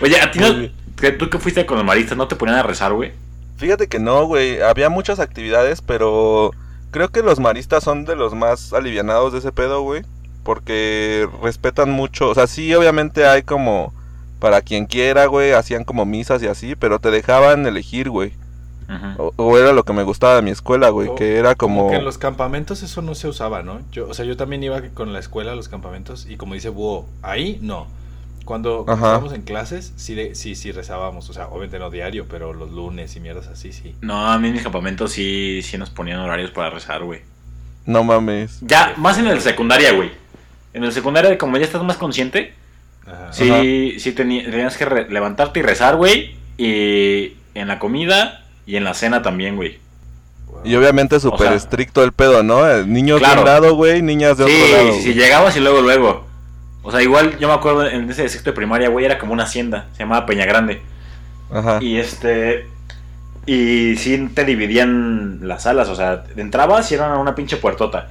Oye, a ti no,
Muy bien.
¿qué- ¿Tú que fuiste con los maristas no te ponían a rezar, güey?
Fíjate que no, güey. Había muchas actividades, pero creo que los maristas son de los más alivianados de ese pedo, güey. Porque respetan mucho. O sea, sí, obviamente hay como. Para quien quiera, güey. Hacían como misas y así, pero te dejaban elegir, güey.
Ujú.
O, o era lo que me gustaba de mi escuela, güey.
O-
que era como.
que en los campamentos eso no se usaba, ¿no? Yo, o sea, yo también iba con la escuela a los campamentos y como dice Búho, ahí no. Cuando,
Ajá.
estábamos en clases, sí, de- sí, sí rezábamos. O sea, obviamente no diario, pero los lunes y mierdas así, sí.
No, a mí en mis campamentos sí, sí nos ponían horarios para rezar, güey.
No mames.
Ya, más en el secundaria, güey. En el secundaria, como ya estás más consciente,
Ajá.
sí, sí teni- tenías que levantarte y rezar, güey. Y en la comida y en la cena también, güey.
Y obviamente súper
sea-
estricto el pedo, ¿no? Eh, Niños de un lado, güey. Niñas de
Sí,
otro lado.
sí,
güey.
llegabas y luego, luego. O sea, igual yo me acuerdo en ese sexto de primaria, güey, era como una hacienda. Se llamaba Peña Grande.
Ajá.
Y este. Y sí te dividían las salas, o sea, entrabas y era una pinche puertota.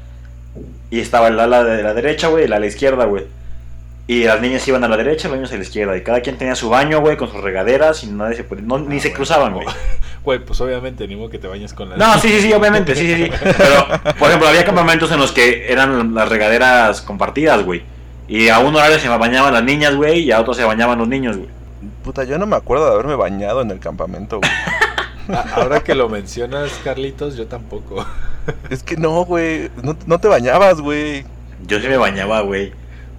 Y estaba el ala de la derecha, güey, y el ala izquierda, güey. Y las niñas iban a la derecha, los niños a la izquierda. Y cada quien tenía su baño, güey, con sus regaderas y nadie se podía- no, ni
Ah,
se cruzaban, güey.
Güey, pues obviamente, ni modo que te bañes con la...
No, sí, sí, sí, obviamente, sí, sí, sí. Pero, por ejemplo, había campamentos en los que eran las regaderas compartidas, güey. Y a un horario se bañaban las niñas, güey, y a otro se bañaban los niños, güey.
Puta, yo no me acuerdo de haberme bañado en el campamento, güey.
Ahora que lo mencionas, Carlitos, yo tampoco.
es que no, güey. No, no te bañabas, güey.
Yo sí me bañaba, güey.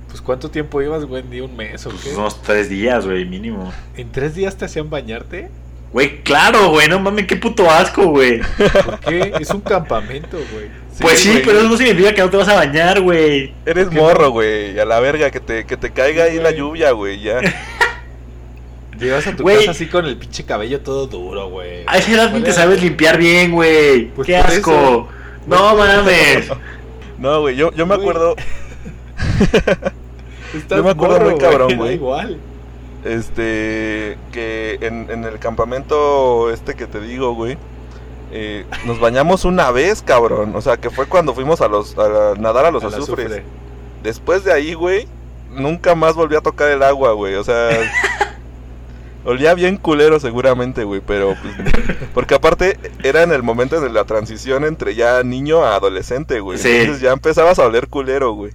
Pues ¿cuánto tiempo ibas, Wendy? ¿Un mes o
Pues
qué?
unos tres días, güey, mínimo.
¿En tres días te hacían bañarte?
Güey, claro, güey, no mames, qué puto asco, güey.
¿Por qué? Es un campamento, güey.
pues sí,
güey.
pero eso no significa que no te vas a bañar, güey.
Eres
¿Qué
morro, güey. A la verga, que te, que te caiga ahí la lluvia, güey. Ya.
Llegas a tu
Güey.
casa así con el pinche cabello todo duro, güey.
A esa edad ni te sabes limpiar bien, güey.
Pues
qué asco.
eso.
No mames.
No, güey. Yo, yo me acuerdo.
Estás
Yo me acuerdo muy cabrón, güey.
igual.
Este. Que en, en el campamento este que te digo, güey. eh, nos bañamos una vez, cabrón. O sea, que fue cuando fuimos a los a nadar a los
A
azufres.
azufre.
Después de ahí, güey, nunca más volví a tocar el agua, güey. O sea, olía bien culero seguramente, güey, pero pues, porque aparte era en el momento de la transición entre ya niño a adolescente, güey.
Sí.
Entonces ya empezabas a oler culero, güey.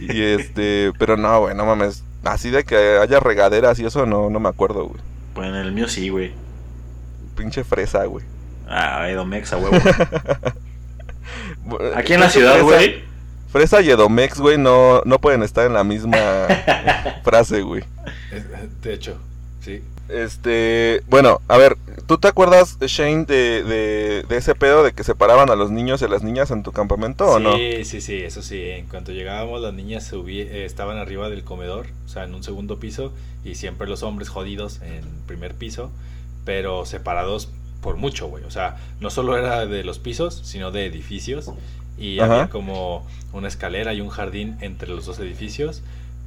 Y este, pero no, güey, no mames. Así de que haya regaderas y eso no, no me acuerdo, güey.
Pues en el mío sí, güey.
Pinche fresa, güey.
Ah, Edomex a huevo.
Bu-
Aquí en la ciudad,
fresa-
güey.
Fresa y Edomex, güey, no, no pueden estar en la misma frase, güey.
Eh, De hecho, sí.
Este, bueno, a ver, ¿tú te acuerdas, Shane, de, de, de ese pedo de que separaban a los niños y a las niñas en tu campamento o
sí,
no?
sí, sí, eso sí. En cuanto llegábamos, las niñas subí- eh, estaban arriba del comedor, o sea, en un segundo piso, y siempre los hombres jodidos en primer piso, pero separados por mucho, güey. O sea, no solo era de los pisos, sino de edificios, y
Ajá.
había como una escalera y un jardín entre los dos edificios.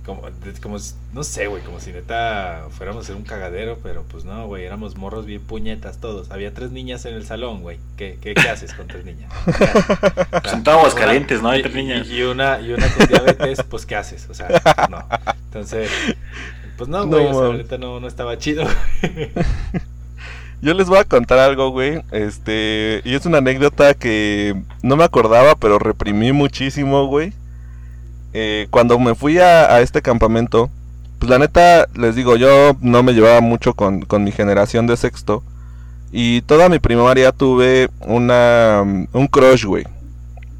Como, como no sé, güey, como si neta fuéramos a ser un cagadero, pero pues no, güey, éramos morros bien puñetas todos. Había tres niñas en el salón, güey. ¿Qué, qué, qué haces con tres niñas? ¿Qué haces? O sea,
Pues
una-
¿no? Hay
y-
tres niñas.
Y, y una, y una con diabetes, pues ¿qué haces? O sea, no. Entonces, pues no, güey,
No,
o sea, ahorita no, no estaba chido.
Yo les voy a contar algo, güey, este, y es una anécdota que no me acordaba, pero reprimí muchísimo, güey. Eh, cuando me fui a, a este campamento, pues la neta, les digo, yo no me llevaba mucho con, con mi generación de sexto. Y toda mi primaria tuve una, un crush, güey.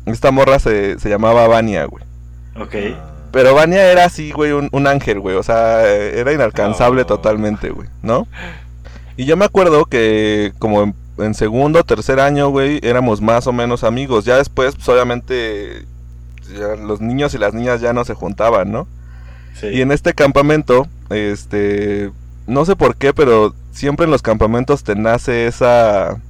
Esta morra se, se llamaba Vania, güey.
Ok.
Pero Vania era así, güey, un, un ángel, güey. O sea, era inalcanzable
Oh.
totalmente, güey, ¿no? Y yo me acuerdo que como en, en segundo tercer año, güey, éramos más o menos amigos. Ya después, pues obviamente, ya los niños y las niñas ya no se juntaban, ¿no?
Sí.
Y en este campamento, este, no sé por qué, pero siempre en los campamentos te nace esa,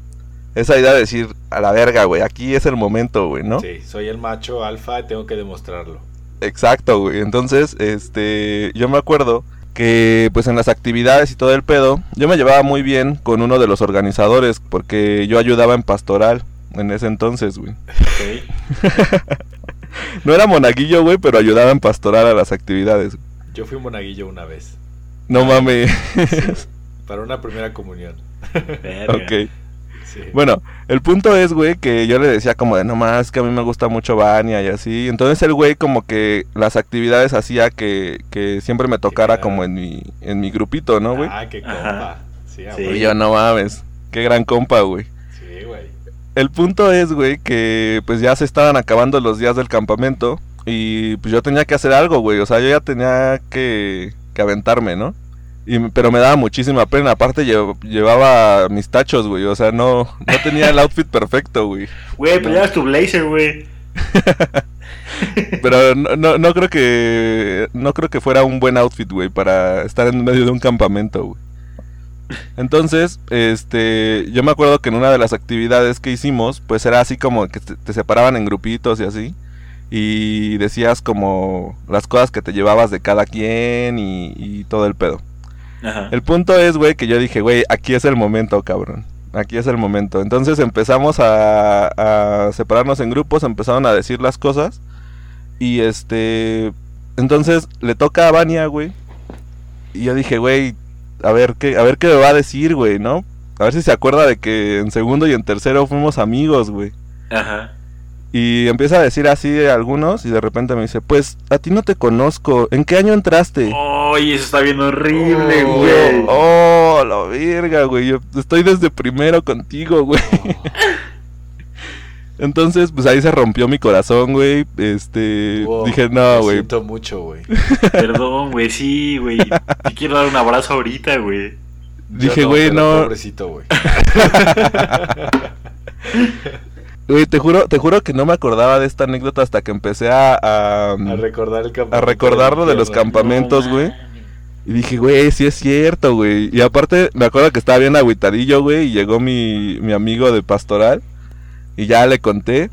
esa idea de decir, a la verga, güey, aquí es el momento, güey, ¿no?
Sí, soy el macho alfa y tengo que demostrarlo.
Exacto, güey. Entonces, este, yo me acuerdo que pues en las actividades y todo el pedo, yo me llevaba muy bien con uno de los organizadores porque yo ayudaba en pastoral en ese entonces, güey.
Ok.
No era monaguillo, güey, pero ayudaba en pastoral a las actividades.
Yo fui monaguillo una vez.
No mames.
para una primera comunión.
Verga.
Ok.
Sí.
Bueno, el punto es, güey, que yo le decía como de, no más, que a mí me gusta mucho Vania y así. Entonces el güey como que las actividades hacía que, que siempre me tocara como en mi, en mi grupito, ¿no, güey?
Ah, qué compa. Sí, a
Sí.
Y yo, no mames, qué gran compa, güey.
Sí, güey.
El punto es, güey, que pues ya se estaban acabando los días del campamento y pues yo tenía que hacer algo, güey. O sea, yo ya tenía que, que aventarme, ¿no? Y, pero me daba muchísima pena. Aparte lle- llevaba mis tachos, güey. O sea, no, no tenía el outfit perfecto, güey.
Güey, pero llevas tu blazer, güey.
Pero no, no, no creo que no creo que fuera un buen outfit, güey, para estar en medio de un campamento, güey. Entonces, este, yo me acuerdo que en una de las actividades que hicimos, pues era así como que te, separaban en grupitos y así, y decías como las cosas que te llevabas de cada quien y, y todo el pedo.
Ajá.
El punto es, güey, que yo dije, güey, aquí es el momento, cabrón. Aquí es el momento. Entonces empezamos a, a separarnos en grupos, empezaron a decir las cosas. Y este. Entonces le toca a Vania, güey. Y yo dije, güey, a ver qué, a ver qué me va a decir, güey, ¿no? A ver si se acuerda de que en segundo y en tercero fuimos amigos, güey.
Ajá.
Y empieza a decir así a algunos y de repente me dice, pues a ti no te conozco. ¿En qué año entraste?
Oye, eso está bien horrible,
Oh,
güey.
Oh, la verga, güey. Yo estoy desde primero contigo, güey. Entonces, pues ahí se rompió mi corazón, güey. Este,
Wow,
dije, no, güey.
siento mucho, güey.
Perdón, güey, sí, güey. Te quiero dar un abrazo ahorita, güey.
Dije, güey, no.
Pobrecito, güey.
Güey, te juro, te juro que no me acordaba de esta anécdota hasta que empecé a, a,
A recordar el
a
campamento.
recordarlo de los campamentos, güey. Y dije, güey, sí es cierto, güey. Y aparte, me acuerdo que estaba bien agüitadillo, güey. Y llegó mi, mi amigo de pastoral. Y ya le conté.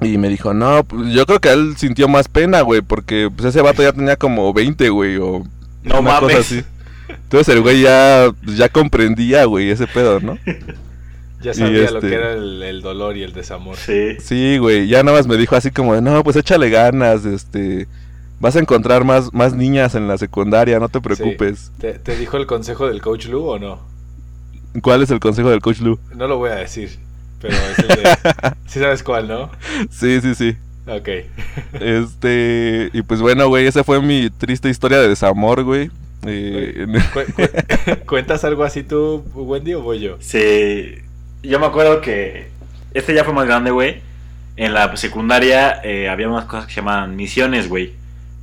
Y me dijo, no, pues yo creo que él sintió más pena, güey. Porque pues ese vato ya tenía como 20, güey. O
No
una cosa
mames.
así. Entonces el güey ya, pues, ya comprendía, güey, ese pedo, ¿no?
Ya sabía lo
este-
que era el, el dolor y el desamor.
Sí.
Sí, güey. Ya nada más me dijo así como, de, no, pues échale ganas, este... Vas a encontrar más, más niñas en la secundaria, no te preocupes.
¿Te, te dijo el consejo del coach Lu o no?
¿Cuál es el consejo del coach Lu?
No lo voy a decir. Pero es el de... Sí sabes cuál, ¿no?
Sí, sí, sí.
Ok.
Este, y pues bueno, güey, esa fue mi triste historia de desamor, güey. Eh,
Cu- cu- ¿Cuentas algo así tú, Wendy, o voy yo?
Sí. Yo me acuerdo que este ya fue más grande, güey. En la secundaria eh, había unas cosas que se llaman misiones, güey.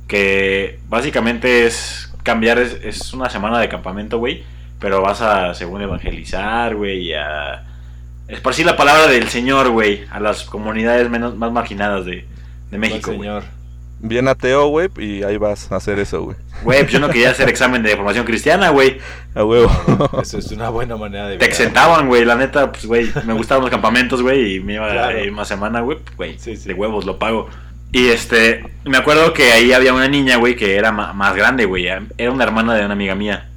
Que básicamente es cambiar, es, es una semana de campamento, güey. Pero vas a, según evangelizar, güey, y a esparcir la palabra del Señor, güey, a las comunidades menos, más marginadas de, de México,
Buen señor.
bien ateo, güey, y ahí vas a hacer eso, güey.
Güey, pues yo no quería hacer examen de formación cristiana, güey.
A huevo.
Eso es una buena manera de
Te
vida.
exentaban, güey, la neta, pues, güey, me gustaban los campamentos, güey, y me iba
Claro.
a ir una semana, güey, pues, güey,
Sí, sí.
de huevos, lo pago. Y este, me acuerdo que ahí había una niña, güey, que era más grande, güey, era una hermana de una amiga mía.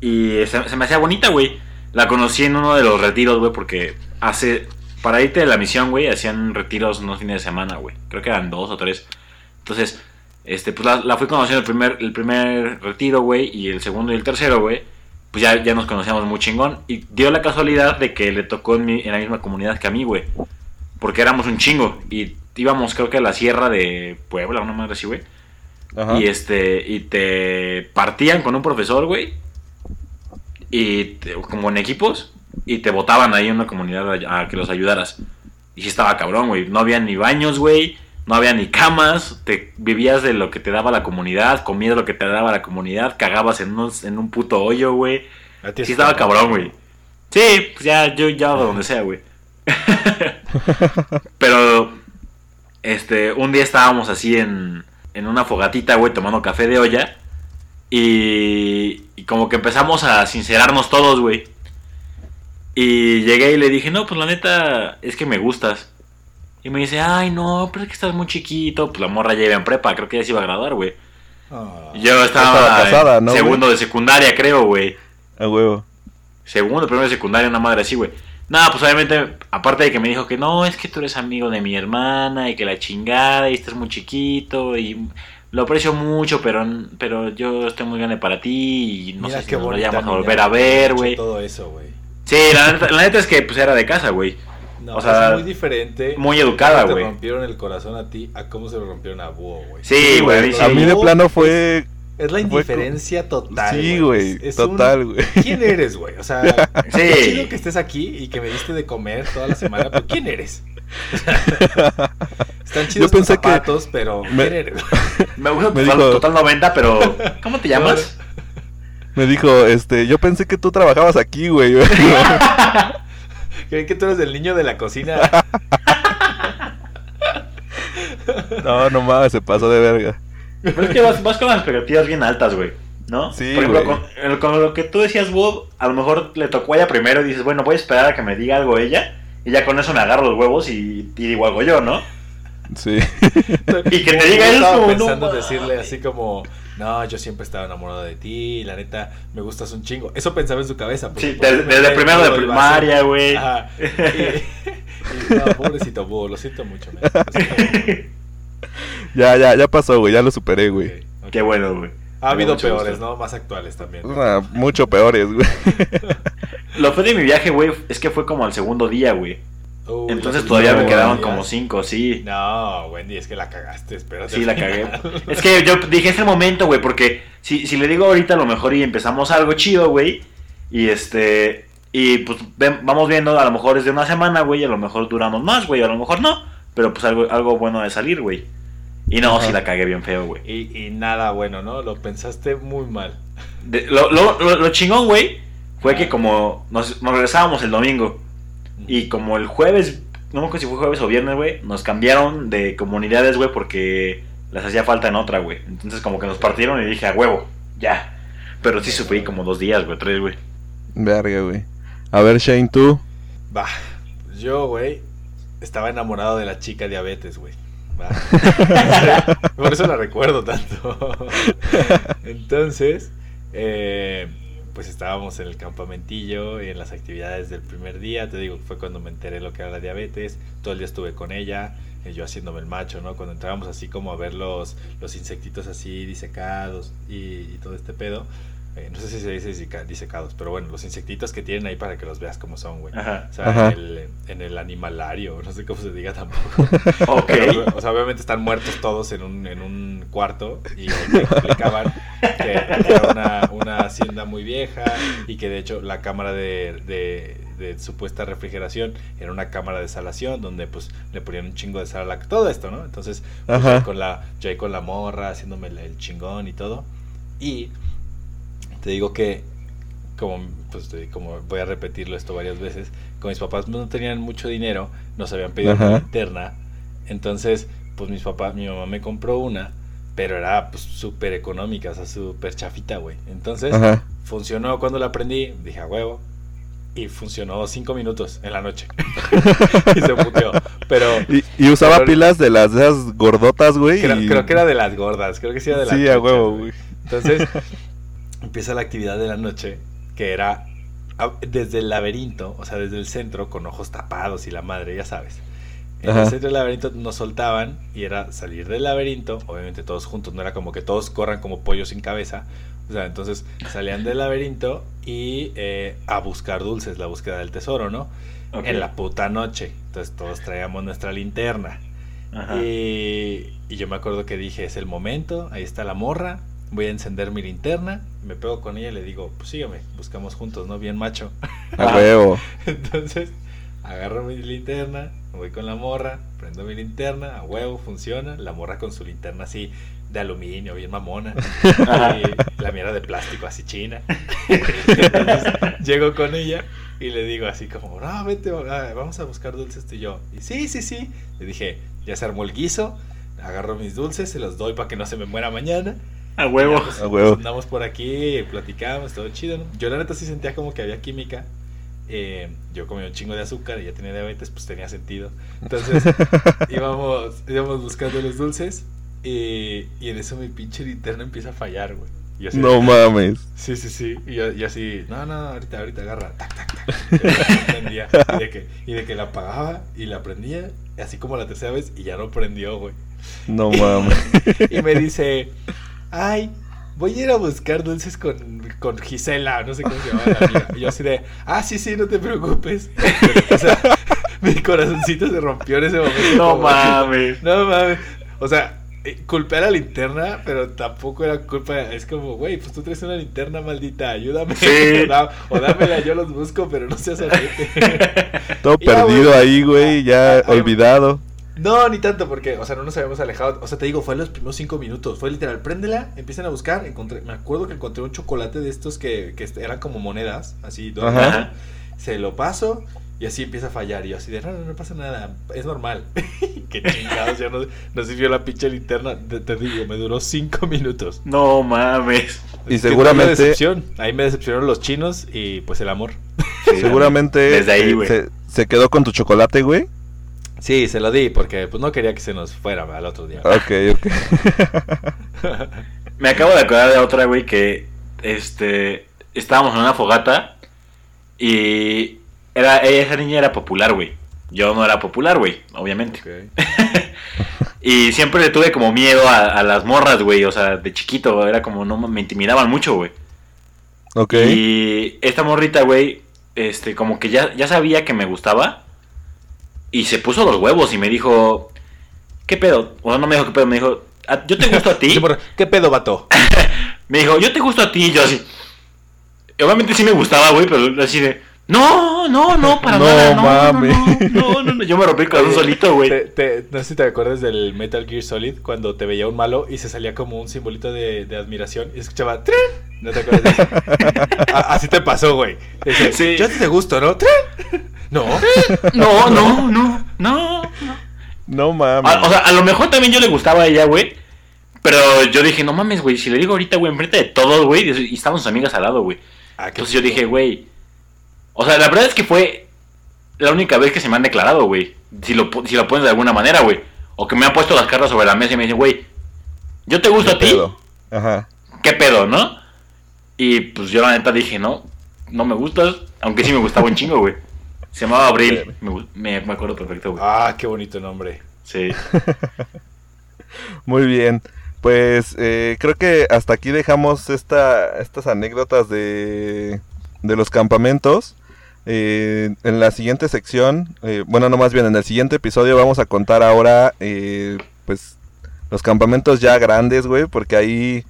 Y se, se me hacía bonita, güey. La conocí en uno de los retiros, güey, porque hace, para irte de la misión, güey, hacían retiros unos fines de semana, güey. Creo que eran dos o tres. Entonces, este, pues la, la fui conociendo el primer, el primer retiro, güey, y el segundo y el tercero, güey pues ya, ya nos conocíamos muy chingón. Y dio la casualidad de que le tocó en, mi- en la misma comunidad que a mí, güey. Porque éramos un chingo. Y íbamos, creo que a la sierra de Puebla, una madre así, güey.
Ajá.
Y este, y te partían con un profesor, güey. Y te- como en equipos. Y te botaban ahí en una comunidad a, a que los ayudaras. Y sí estaba cabrón, güey. No había ni baños, güey. No había ni camas. Te vivías de lo que te daba la comunidad. Comías lo que te daba la comunidad. Cagabas en, unos- en un puto hoyo, güey. Sí estaba cabrón, güey. Sí, pues ya, yo ya hago donde sea, güey. Pero, este, un día estábamos así en, en una fogatita, güey, tomando café de olla. Y, y como que empezamos a sincerarnos todos, güey. Y llegué y le dije, no, pues la neta es que me gustas. Y me dice, ay, no, pero es que estás muy chiquito. Pues la morra ya iba en prepa, creo que ya se iba a graduar, güey.
Ah.
Yo estaba,
estaba casada,
en
¿no,
segundo de secundaria, creo, güey.
A huevo.
Segundo, primero de secundaria, una madre así, güey. Nada, pues obviamente, aparte de que me dijo que no, es que tú eres amigo de mi hermana y que la chingada y estás muy chiquito y lo aprecio mucho, pero, pero yo estoy muy grande para ti y no
Mira
sé si
qué
nos vayamos a volver a ver, güey.
Todo eso, güey.
Sí, la neta, la neta es que pues era de casa, güey.
No,
O sea,
es muy diferente.
muy educada,
cómo
güey.
Te rompieron el corazón a ti a cómo se lo rompieron a Búho, güey.
Sí, güey, a mí sí.
A mí de plano fue...
Es la indiferencia total.
Sí, güey,
un-
total, güey.
¿Quién eres, güey? O sea,
Sí.
qué chido que estés aquí y que me diste de comer toda la semana, pero ¿quién eres? Están chidos
Yo pensé
tus
que
zapatos, pero
me-.
Me gusta
Me
total,
dijo-
total 90, pero ¿cómo te llamas?
Me dijo, este, yo pensé que tú trabajabas aquí, güey.
Creen que tú eres el niño de la cocina.
no, no mames, se pasó de verga.
Pero es que vas, vas con las expectativas bien altas, güey. ¿No?
Sí,
Por ejemplo,
güey.
con, el- con lo que tú decías, Bob, a lo mejor le tocó a ella primero y dices, bueno, voy a esperar a que me diga algo ella. Y ya con eso me agarro los huevos y, y digo algo yo, ¿no?
Sí.
Y que te diga
estaba
eso, no
pensando
mames.
decirle así como, no, yo siempre estaba enamorado de ti, la neta, me gustas un chingo. Eso pensaba en su cabeza. porque
Sí, desde, desde primero de primaria, güey.
Ajá. Y- y- no, pobrecito búho, lo siento mucho. man. Lo siento mucho.
Ya, ya, ya pasó, güey, ya lo superé, güey.
Qué bueno, güey.
Ha habido peores,
gusto.
¿no? Más actuales también.
Ah, mucho peores, güey.
Lo fue de mi viaje, güey, es que fue como al segundo día, güey. Entonces todavía me quedaron
días.
como cinco, sí.
No, Wendy, es que la cagaste, espérate.
Sí, la cagué. Es que yo dije, es el momento, güey, porque si, si le digo ahorita a lo mejor y empezamos algo chido, güey, y este, y pues ven- vamos viendo, a lo mejor es de una semana, güey, a lo mejor duramos más, güey, a lo mejor no, pero pues algo, algo bueno de salir, güey. Y no,
Ajá.
sí la cagué bien feo, güey.
Y, y nada bueno, ¿no? Lo pensaste muy mal.
De- Lo, lo, lo, lo chingón, güey, fue que como nos, nos regresábamos el domingo, y como el jueves, no me acuerdo si fue jueves o viernes, güey, nos cambiaron de comunidades, güey, porque les hacía falta en otra, güey. Entonces como que nos partieron y dije, a huevo, ya. Pero sí sufrí como dos días, güey, tres, güey.
Verga, güey. A ver, Shane, tú.
Va, yo, güey, estaba enamorado de la chica diabetes, güey. Por eso la recuerdo tanto. Entonces, eh, pues estábamos en el campamentillo y en las actividades del primer día. Te digo, fue cuando me enteré lo que era la diabetes. Todo el día estuve con ella, eh, yo haciéndome el macho, ¿no? Cuando entrábamos así como a ver los, los insectitos así disecados y, y todo este pedo. Eh, no sé si se dice diseca- disecados, pero bueno, los insectitos que tienen ahí para que los veas como son, güey.
Ajá.
O sea,
Ajá.
en el, en el animalario, no sé cómo se diga tampoco.
Ok.
Pero, o sea, obviamente están muertos todos en un, en un cuarto y me explicaban que, era una, una hacienda muy vieja y que de hecho la cámara de, de- de supuesta refrigeración era una cámara de salación donde pues le ponían un chingo de sal a la... Todo esto, ¿no? Entonces, pues,
Ajá.
yo con la, yo ahí con la morra haciéndome el, el chingón y todo. Y te digo que como, pues, como voy a repetirlo esto varias veces, como mis papás no tenían mucho dinero, nos habían pedido
Ajá.
una linterna, entonces, pues mis papás, mi mamá me compró una, pero era pues súper económica, o sea, súper chafita, güey. Entonces,
Ajá.
funcionó cuando la aprendí, dije a huevo, y funcionó cinco minutos en la noche. y se puteó. Pero
Y, y usaba
Pero-
pilas de las de esas gordotas, güey.
creo,
y-
creo que era de las gordas, creo que sí era de las
Sí, a huevo, güey.
Entonces, empieza la actividad de la noche, que era a- desde el laberinto, o sea, desde el centro, con ojos tapados y la madre, ya sabes. En
Ajá.
el centro del laberinto nos soltaban y era salir del laberinto, obviamente todos juntos, no era como que todos corran como pollos sin cabeza. O sea, entonces salían del laberinto y eh, a buscar dulces, la búsqueda del tesoro, ¿no? En la puta noche. Entonces todos traíamos nuestra linterna.
Ajá.
Y, y yo me acuerdo que dije, es el momento, ahí está la morra, voy a encender mi linterna, me pego con ella y le digo, pues sígueme, buscamos juntos, ¿no? Bien macho.
A huevo.
Entonces, agarro mi linterna, voy con la morra, prendo mi linterna, a huevo, funciona, la morra con su linterna así de aluminio, bien mamona, y la mierda de plástico así china. Entonces, llego con ella y le digo así como, no, vete, vamos a buscar dulces tú y yo. Y sí, sí, sí. Le dije, ya se armó el guiso, agarro mis dulces, se los doy para que no se me muera mañana.
A huevo.
Ya, pues,
A huevo.
pues, andamos por aquí, platicamos, todo chido, ¿no? Yo la neta sí sentía como que había química. Eh, yo comía un chingo de azúcar y ya tenía diabetes, pues tenía sentido. Entonces íbamos, íbamos buscando los dulces y, y en eso mi pinche linterna empieza a fallar, güey. Así,
No mames.
Sí, sí, sí. Y yo, así, no, no, ahorita, ahorita agarra. Tac, tac, tac. Y. Y de, que, y de que la apagaba y la prendía, así como la tercera vez, y ya no prendió, güey.
No mames.
y me dice, ay, voy a ir a buscar dulces con, con Gisela, no sé cómo se llama la amiga. Y yo así de, ah, sí, sí, no te preocupes. o sea, mi corazoncito se rompió en ese momento.
No
como-
mames.
No mames. O sea, eh, culpé a la linterna, pero tampoco era culpa. Es como, güey, pues tú traes una linterna maldita, ayúdame.
Sí.
o, da- o dámela, yo los busco, pero no ni tanto, porque, o sea, no nos habíamos alejado. O sea, te digo, fue en los primeros cinco minutos. Fue literal, préndela, empiezan a buscar. Encontré, me acuerdo que encontré un chocolate de estos que, que eran como monedas, así.
Ajá.
Se lo paso y así empieza a fallar. Y yo así de, no, no, no pasa nada, es normal. Qué chingados, ya no, no sirvió la pinche linterna. Te, te digo, me duró cinco minutos.
No mames.
Y
¿Qué tal la
seguramente,
decepción? Ahí me decepcionaron los chinos y pues el amor.
seguramente
Desde ahí, güey.
se, se quedó con tu chocolate, güey.
Sí, se lo di porque pues no quería que se nos fuera al otro día.
Ok, ok.
Me acabo de acordar de otra, güey, que este estábamos en una fogata y era esa niña era popular, güey. Yo no era popular, güey, obviamente. Y siempre le tuve como miedo a, a las morras, güey. O sea, de chiquito era como no me intimidaban mucho, güey.
Ok.
Y esta morrita, güey, este, como que ya, ya sabía que me gustaba. Y se puso los huevos y me dijo, ¿qué pedo? O no me dijo qué pedo, me dijo, "¿A- yo te gusto a ti.
¿Qué pedo, vato?
Me dijo, yo te gusto a ti. Y yo así. Obviamente sí me gustaba, güey, pero así de. No, no, no, para
No
nada. No,
mames.
No, no, no, no, Yo me rompí el corazón solito, güey.
Te- te- no sé si te acuerdas del Metal Gear Solid cuando te veía un malo y se salía como un simbolito de, de admiración y escuchaba "Trin". ¿No te acuerdas así te pasó, güey. Dice,
Sí.
Yo te gusto, ¿no? No.
No, no, no, no.
No mames.
A- o sea, a lo mejor también yo le gustaba a ella, güey. Pero yo dije, no mames, güey. Si le digo ahorita, güey, enfrente de todos, güey. Y estamos sus amigas al lado, güey.
Ah,
Entonces yo dije, güey. O sea, la verdad es que fue la única vez que se me han declarado, güey. Si lo, si lo pones de alguna manera, güey. O que me han puesto las cartas sobre la mesa y me dicen, güey, yo te gusto a ti.
Pedo. Ajá.
¿Qué pedo, no? Y pues yo la neta dije, no, no me gustas. Aunque sí me gustaba un chingo, güey. Se llamaba Abril. Me, me acuerdo perfecto, güey.
Ah, qué bonito nombre.
Sí.
Muy bien. Pues eh, creo que hasta aquí dejamos esta, estas anécdotas de, de los campamentos. Eh, en la siguiente sección, eh, bueno, no más bien en el siguiente episodio vamos a contar ahora, eh, pues, los campamentos ya grandes, güey, porque ahí,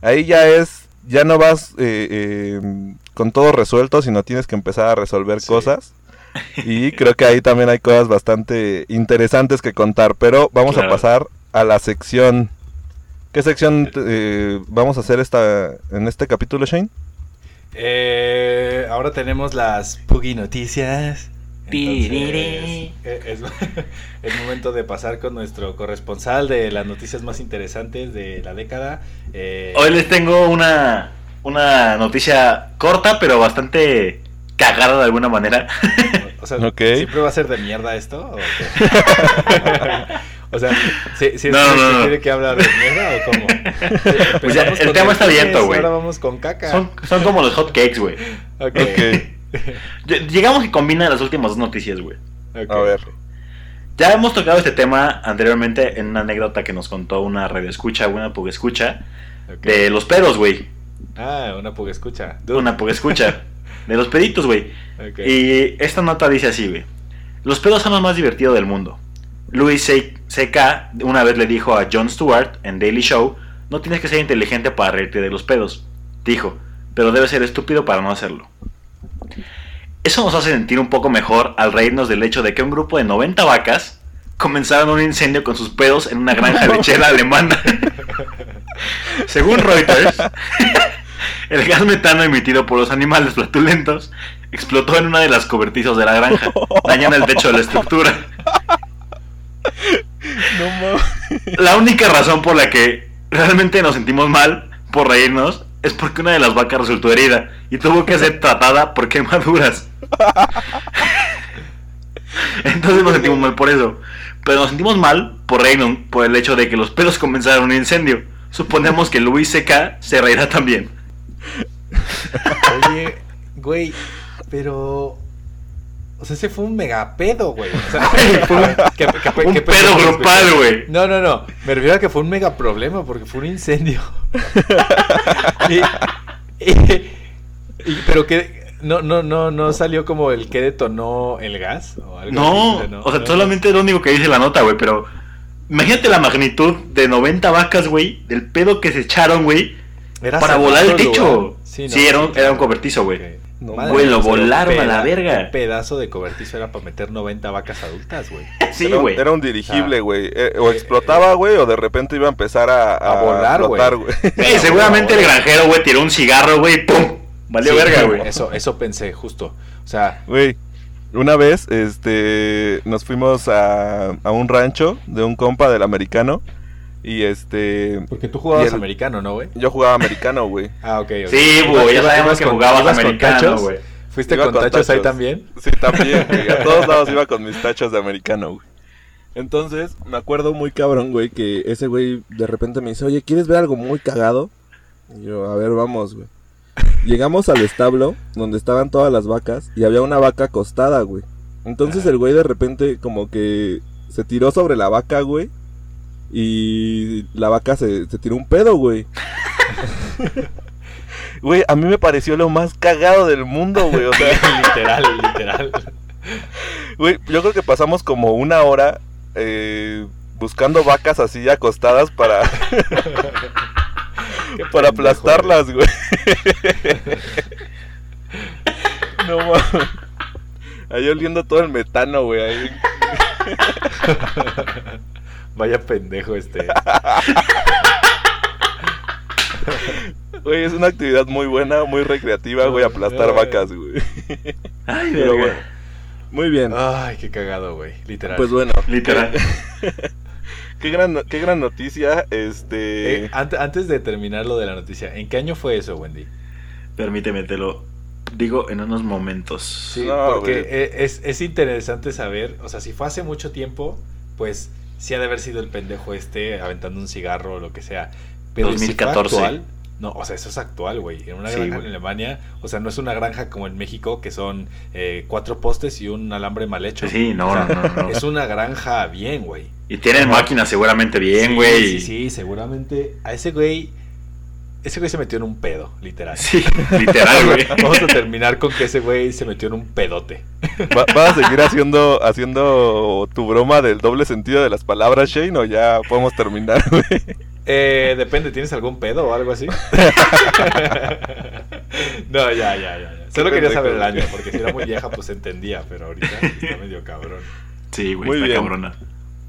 ahí ya es, ya no vas eh, eh, con todo resuelto, sino tienes que empezar a resolver
Sí.
cosas. Y creo que ahí también hay cosas bastante interesantes que contar, pero vamos
Claro.
a pasar a la sección. ¿Qué sección eh, vamos a hacer esta en este capítulo, Shane?
Eh, ahora tenemos las Puggy Noticias. Entonces, es, es momento de pasar con nuestro corresponsal de las noticias más interesantes de la década. Eh,
Hoy les tengo una, una noticia corta, pero bastante cagada de alguna manera.
O sea,
Ok.
¿siempre va a ser de mierda esto? ¿O, o sea, ¿si, si es
No,
que
no,
quiere que hable de mierda o cómo?
Pues ya, el tema está abierto, güey.
Ahora vamos con caca.
Son, son como los hot cakes, güey.
Ok.
Ll- Llegamos que combina las últimas dos noticias, güey.
A ver.
Ya hemos tocado este tema anteriormente en una anécdota que nos contó una radio escucha, una puga escucha,
Ok.
de los pedos, güey.
Ah, una puga escucha. Dude.
Una puga escucha, de los peditos, güey. Y esta nota dice así, güey. Los pedos son lo más divertido del mundo. Louis C.K. una vez le dijo a Jon Stewart en Daily Show, no tienes que ser inteligente para reírte de los pedos. Dijo, pero debes ser estúpido para no hacerlo. Eso nos hace sentir un poco mejor al reírnos del hecho de que un grupo de 90 vacas comenzaron un incendio con sus pedos en una granja lechera alemana. Según Reuters, el gas metano emitido por los animales flatulentos explotó en una de las cobertizos de la granja, dañando el techo de la estructura.
No.
La única razón por la que realmente nos sentimos mal por reírnos es porque una de las vacas resultó herida y tuvo que ser tratada por quemaduras. Entonces nos sentimos mal por eso. Pero nos sentimos mal por reírnos por el hecho de que los pelos comenzaron un incendio. Suponemos que Luis C.K. se reirá también.
Oye, güey, pero. O sea, ese fue un mega pedo, güey. O sea,
un-
que- que- que-
Un
que-
pedo grupal, güey.
No, no, no. Me refiero a que fue un mega problema porque fue un incendio. y, y- y- pero que no, no, no, no salió como el que detonó el gas o algo
No,
así,
o sea,
No.
solamente es lo único que dice la nota, güey, pero imagínate la magnitud de 90 vacas, güey, del pedo que se echaron, güey,
Era
para volar el techo.
Sí, no,
era un-
sí,
era un cobertizo, güey.
Ok.
No,
pero
volaron a la verga.
Un pedazo de cobertizo era para meter 90 vacas adultas, güey.
Sí,
era, un-
güey.
era un dirigible,
Ah.
güey. Eh, o
Eh,
explotaba, güey, o de repente iba a empezar a,
A volar,
flotar,
güey.
Seguramente el granjero, güey, tiró un cigarro, güey, y ¡pum! Valió
Sí,
verga, güey.
Eso, eso pensé, justo. O sea,
Güey, una vez, este, nos fuimos a, a un rancho de un compa del americano. Y este,
porque tú jugabas
el-
americano, ¿no, güey?
yo jugaba americano, güey.
Ah, ok. ok.
Sí, güey, ya
iba-
sabemos que jugabas americano,
tachos.
güey.
¿Fuiste
Iba
con,
con
tachos ahí también?
Sí, también, güey. A todos lados iba con mis tachos de americano, güey. Entonces, me acuerdo muy cabrón, güey, que ese güey de repente me dice, oye, ¿quieres ver algo muy cagado? Y yo, a ver, vamos, güey. Llegamos al establo donde estaban todas las vacas y había una vaca acostada, güey. Entonces el güey de repente como que se tiró sobre la vaca, güey. Y la vaca se, se tiró un pedo, güey. Güey, a mí me pareció lo más cagado del mundo, güey. O sea,
literal, literal.
Güey, yo creo que pasamos como una hora eh, buscando vacas así acostadas para, para
pendejo,
aplastarlas, güey. no mames. Ahí oliendo todo el metano, güey. Ahí.
Vaya pendejo este.
Güey, es una actividad muy buena, muy recreativa, güey, aplastar vacas, güey.
Ay,
Pero
verga.
bueno. Muy bien.
Ay, qué cagado, güey. Literal.
Pues bueno,
Literal.
qué gran, qué gran noticia, este...
Eh, ante- antes de terminar lo de la noticia, ¿en qué año fue eso, Wendy?
Permíteme, te lo digo en unos momentos.
Sí,
No,
porque e- es, es interesante saber, o sea, si fue hace mucho tiempo, pues sí ha de haber sido el pendejo este aventando un cigarro o lo que sea. Pero si fue
2014.
actual, no, o sea, eso es actual, güey. En una
Sí,
granja en Alemania, o sea, no es una granja como en México, que son eh, cuatro postes y un alambre mal hecho.
Sí, no,
O sea,
no, no, no.
Es una granja bien, güey.
Y tienen máquinas seguramente bien,
Sí,
güey.
Sí, sí, seguramente a ese güey, ese güey se metió en un pedo, literal.
Sí, literal, güey.
Vamos a terminar con que ese güey se metió en un pedote.
¿Va- ¿Vas a seguir haciendo, haciendo tu broma del doble sentido de las palabras, Shane, o ya podemos terminar, güey?
Eh, depende, ¿tienes algún pedo o algo así? no, ya, ya, ya. ya. Solo quería saber el año, porque si era muy vieja, pues se entendía, pero ahorita está medio cabrón.
Sí, güey,
Muy
está
bien.
cabrona.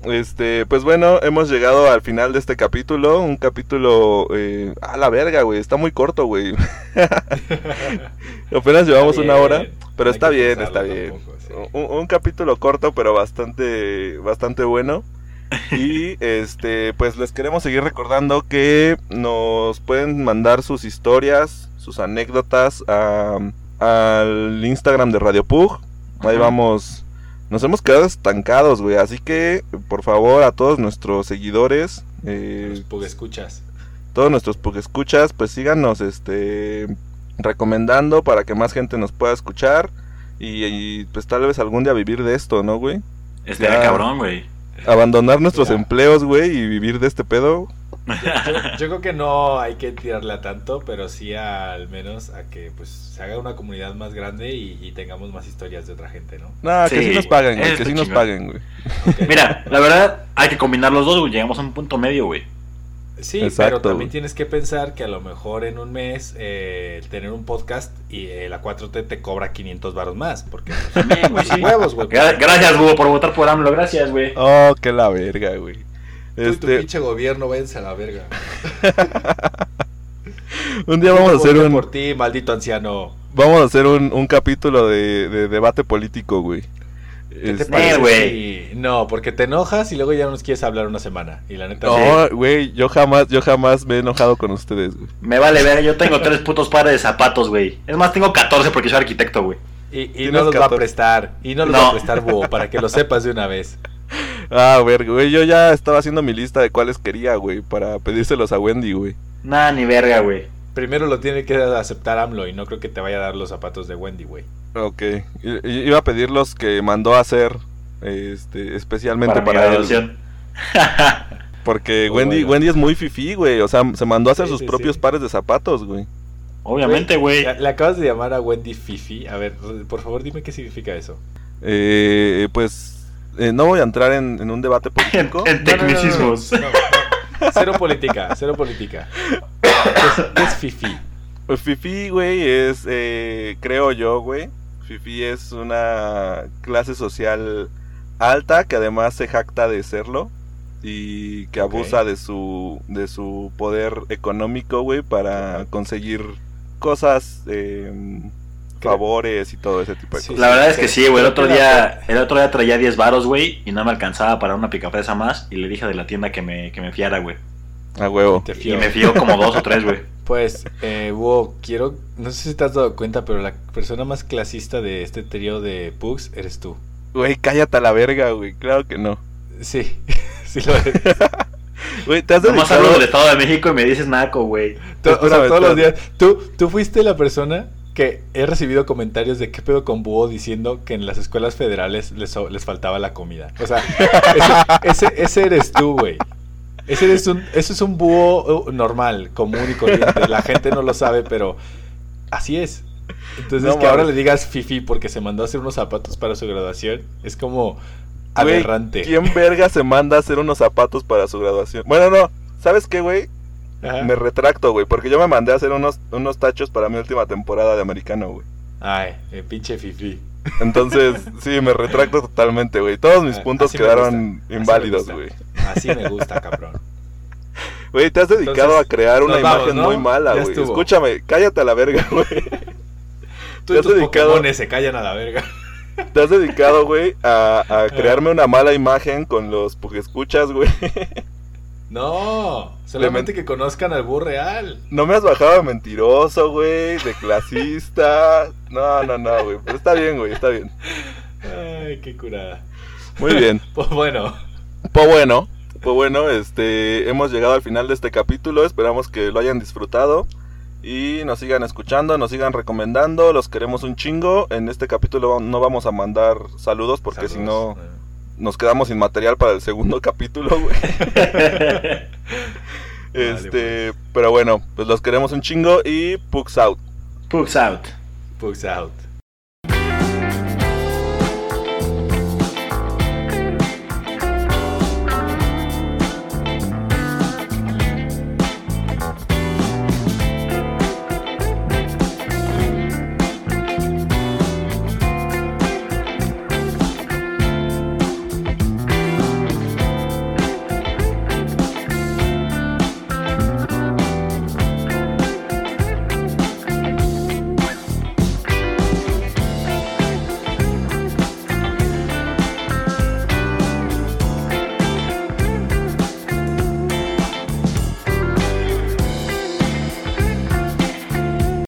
Este, pues bueno, hemos llegado al final de este capítulo. Un capítulo. Eh, a la verga, güey. Está muy corto, güey. Apenas llevamos una hora. Pero está bien, está bien.
tampoco, sí.
Un, un capítulo corto, pero bastante, bastante bueno. Y este, pues les queremos seguir recordando que nos pueden mandar sus historias, sus anécdotas a- al Instagram de Radio Pug. Ahí
Ajá.
vamos. Nos hemos quedado estancados, güey. Así que, por favor, a todos nuestros seguidores, eh,
Los escuchas.
todos nuestros escuchas, pues síganos, este, recomendando para que más gente nos pueda escuchar. Y, y, pues tal vez algún día vivir de esto, ¿no, güey?
Este
Ya.
cabrón, güey.
Abandonar nuestros
Ya.
empleos, güey, y vivir de este pedo.
Yo, yo creo que no hay que tirarle a tanto, pero sí al menos a que pues se haga una comunidad más grande y, y tengamos más historias de otra gente, ¿no?
No, que
Sí,
sí nos paguen, güey, que sí nos paguen, güey.
Mira, la verdad, hay que combinar los dos, güey. Llegamos a un punto medio, güey.
Sí,
Exacto,
pero también
güey.
tienes que pensar que a lo mejor en un mes eh, tener un podcast y eh, la 4T te cobra 500 baros más, porque
También, güey, sí.
huevos, güey.
Gra- Gracias, Hugo, por votar por AMLO. Gracias, güey.
Oh, que la verga, güey.
Tú y tu
Este,
pinche gobierno, váyanse a la verga.
un día vamos a hacer un,
por ti, maldito anciano.
vamos a hacer un, un capítulo de, de debate político, güey.
¿Qué te
Este,
güey.
No, porque te enojas y luego ya no nos quieres hablar una semana. Y la neta,
No, güey, yo jamás, yo jamás me he enojado con ustedes, güey.
Me vale ver, yo tengo tres putos pares de zapatos, güey. Es más, tengo 14 porque soy arquitecto, güey.
Y, no los va a
14.
prestar. Y no los
No.
va a prestar, Búho, para que lo sepas de una vez.
Ah, verga, güey, yo ya estaba haciendo mi lista de cuáles quería, güey, para pedírselos a Wendy, güey.
Nada, ni verga, güey.
primero lo tiene que aceptar AMLO y no creo que te vaya a dar los zapatos de Wendy, güey.
Ok. I- Iba a pedir los que mandó a hacer este, especialmente
Para,
para,
mi
él. Porque
Muy
Wendy,
bueno.
Wendy es muy fifí, güey. O sea, se mandó a hacer
Sí,
sus
sí,
propios
sí.
pares de zapatos, güey.
Obviamente, güey.
Le, le acabas de llamar a Wendy Fifi. A ver, por favor, dime qué significa eso.
Eh, pues eh, no voy a entrar en, en un debate político.
en
No, no, no, no,
tecnicismos.
no, no, no. Cero política, cero política. ¿Qué es, Fifi?
Pues Fifi, güey, es, eh, creo yo, güey. Fifi es una clase social alta que además se jacta de serlo y que abusa de su de su poder económico, güey, para conseguir cosas, eh, favores y todo ese tipo de
Sí,
cosas.
La verdad es que sí, güey. El otro día, el otro día traía 10 varos, güey, y no me alcanzaba para una picafresa más. Y le dije de la tienda que me, que me fiara, güey.
A huevo.
Y
fío.
me fió como dos o tres, güey.
Pues, eh, Hugo, quiero. No sé si te has dado cuenta, pero la persona más clasista de este trío de Pugs eres tú.
Güey, cállate a la verga, güey. Claro que no.
Sí, sí lo eres.
Güey, te has
Nomás
dedicado...
hablo del Estado de México y me dices naco, güey.
O sea, todos los días. Tú, tú fuiste la persona que he recibido comentarios de qué pedo con Búho diciendo que en las escuelas federales les, les faltaba la comida. O sea, ese, ese, ese eres tú, güey. Ese, eres un, ese es un búho uh, normal, común y corriente. La gente no lo sabe, pero así es. Entonces,
No
que ahora le digas Fifi porque se mandó a hacer unos zapatos para su graduación es como aberrante.
¿Quién verga se manda a hacer unos zapatos para su graduación? Bueno, no. ¿Sabes qué, güey?
Ajá.
Me retracto, güey, porque yo me mandé a hacer unos, unos tachos para mi última temporada de americano, güey.
Ay, el pinche Fifi.
Entonces, sí, me retracto totalmente, güey. Todos mis
Ah,
puntos
así
quedaron inválidos, güey.
Así me gusta, cabrón.
Güey, te has dedicado
Entonces,
a crear una
vamos,
imagen
¿no?
muy mala, güey. Escúchame, cállate a la verga, güey.
Tú
Te
y
has
tus
dedicado-
se callan a la verga.
Te has dedicado, güey, a, a crearme una mala imagen con los escuchas, güey.
No, solamente que conozcan al búho real.
No me has bajado de mentiroso, güey, de clasista. No, no, no, güey. Pero está bien, güey, está bien.
Ay, qué curada.
Muy bien.
Pues bueno,
Pues bueno, pues bueno, este, hemos llegado al final de este capítulo. Esperamos que lo hayan disfrutado y nos sigan escuchando, nos sigan recomendando. Los queremos un chingo. En este capítulo no vamos a mandar saludos porque si no
saludos.
Nos quedamos sin material para el segundo capítulo, güey. Este, pero bueno, pues los queremos un chingo y Pugs out.
Pugs out.
Pugs out.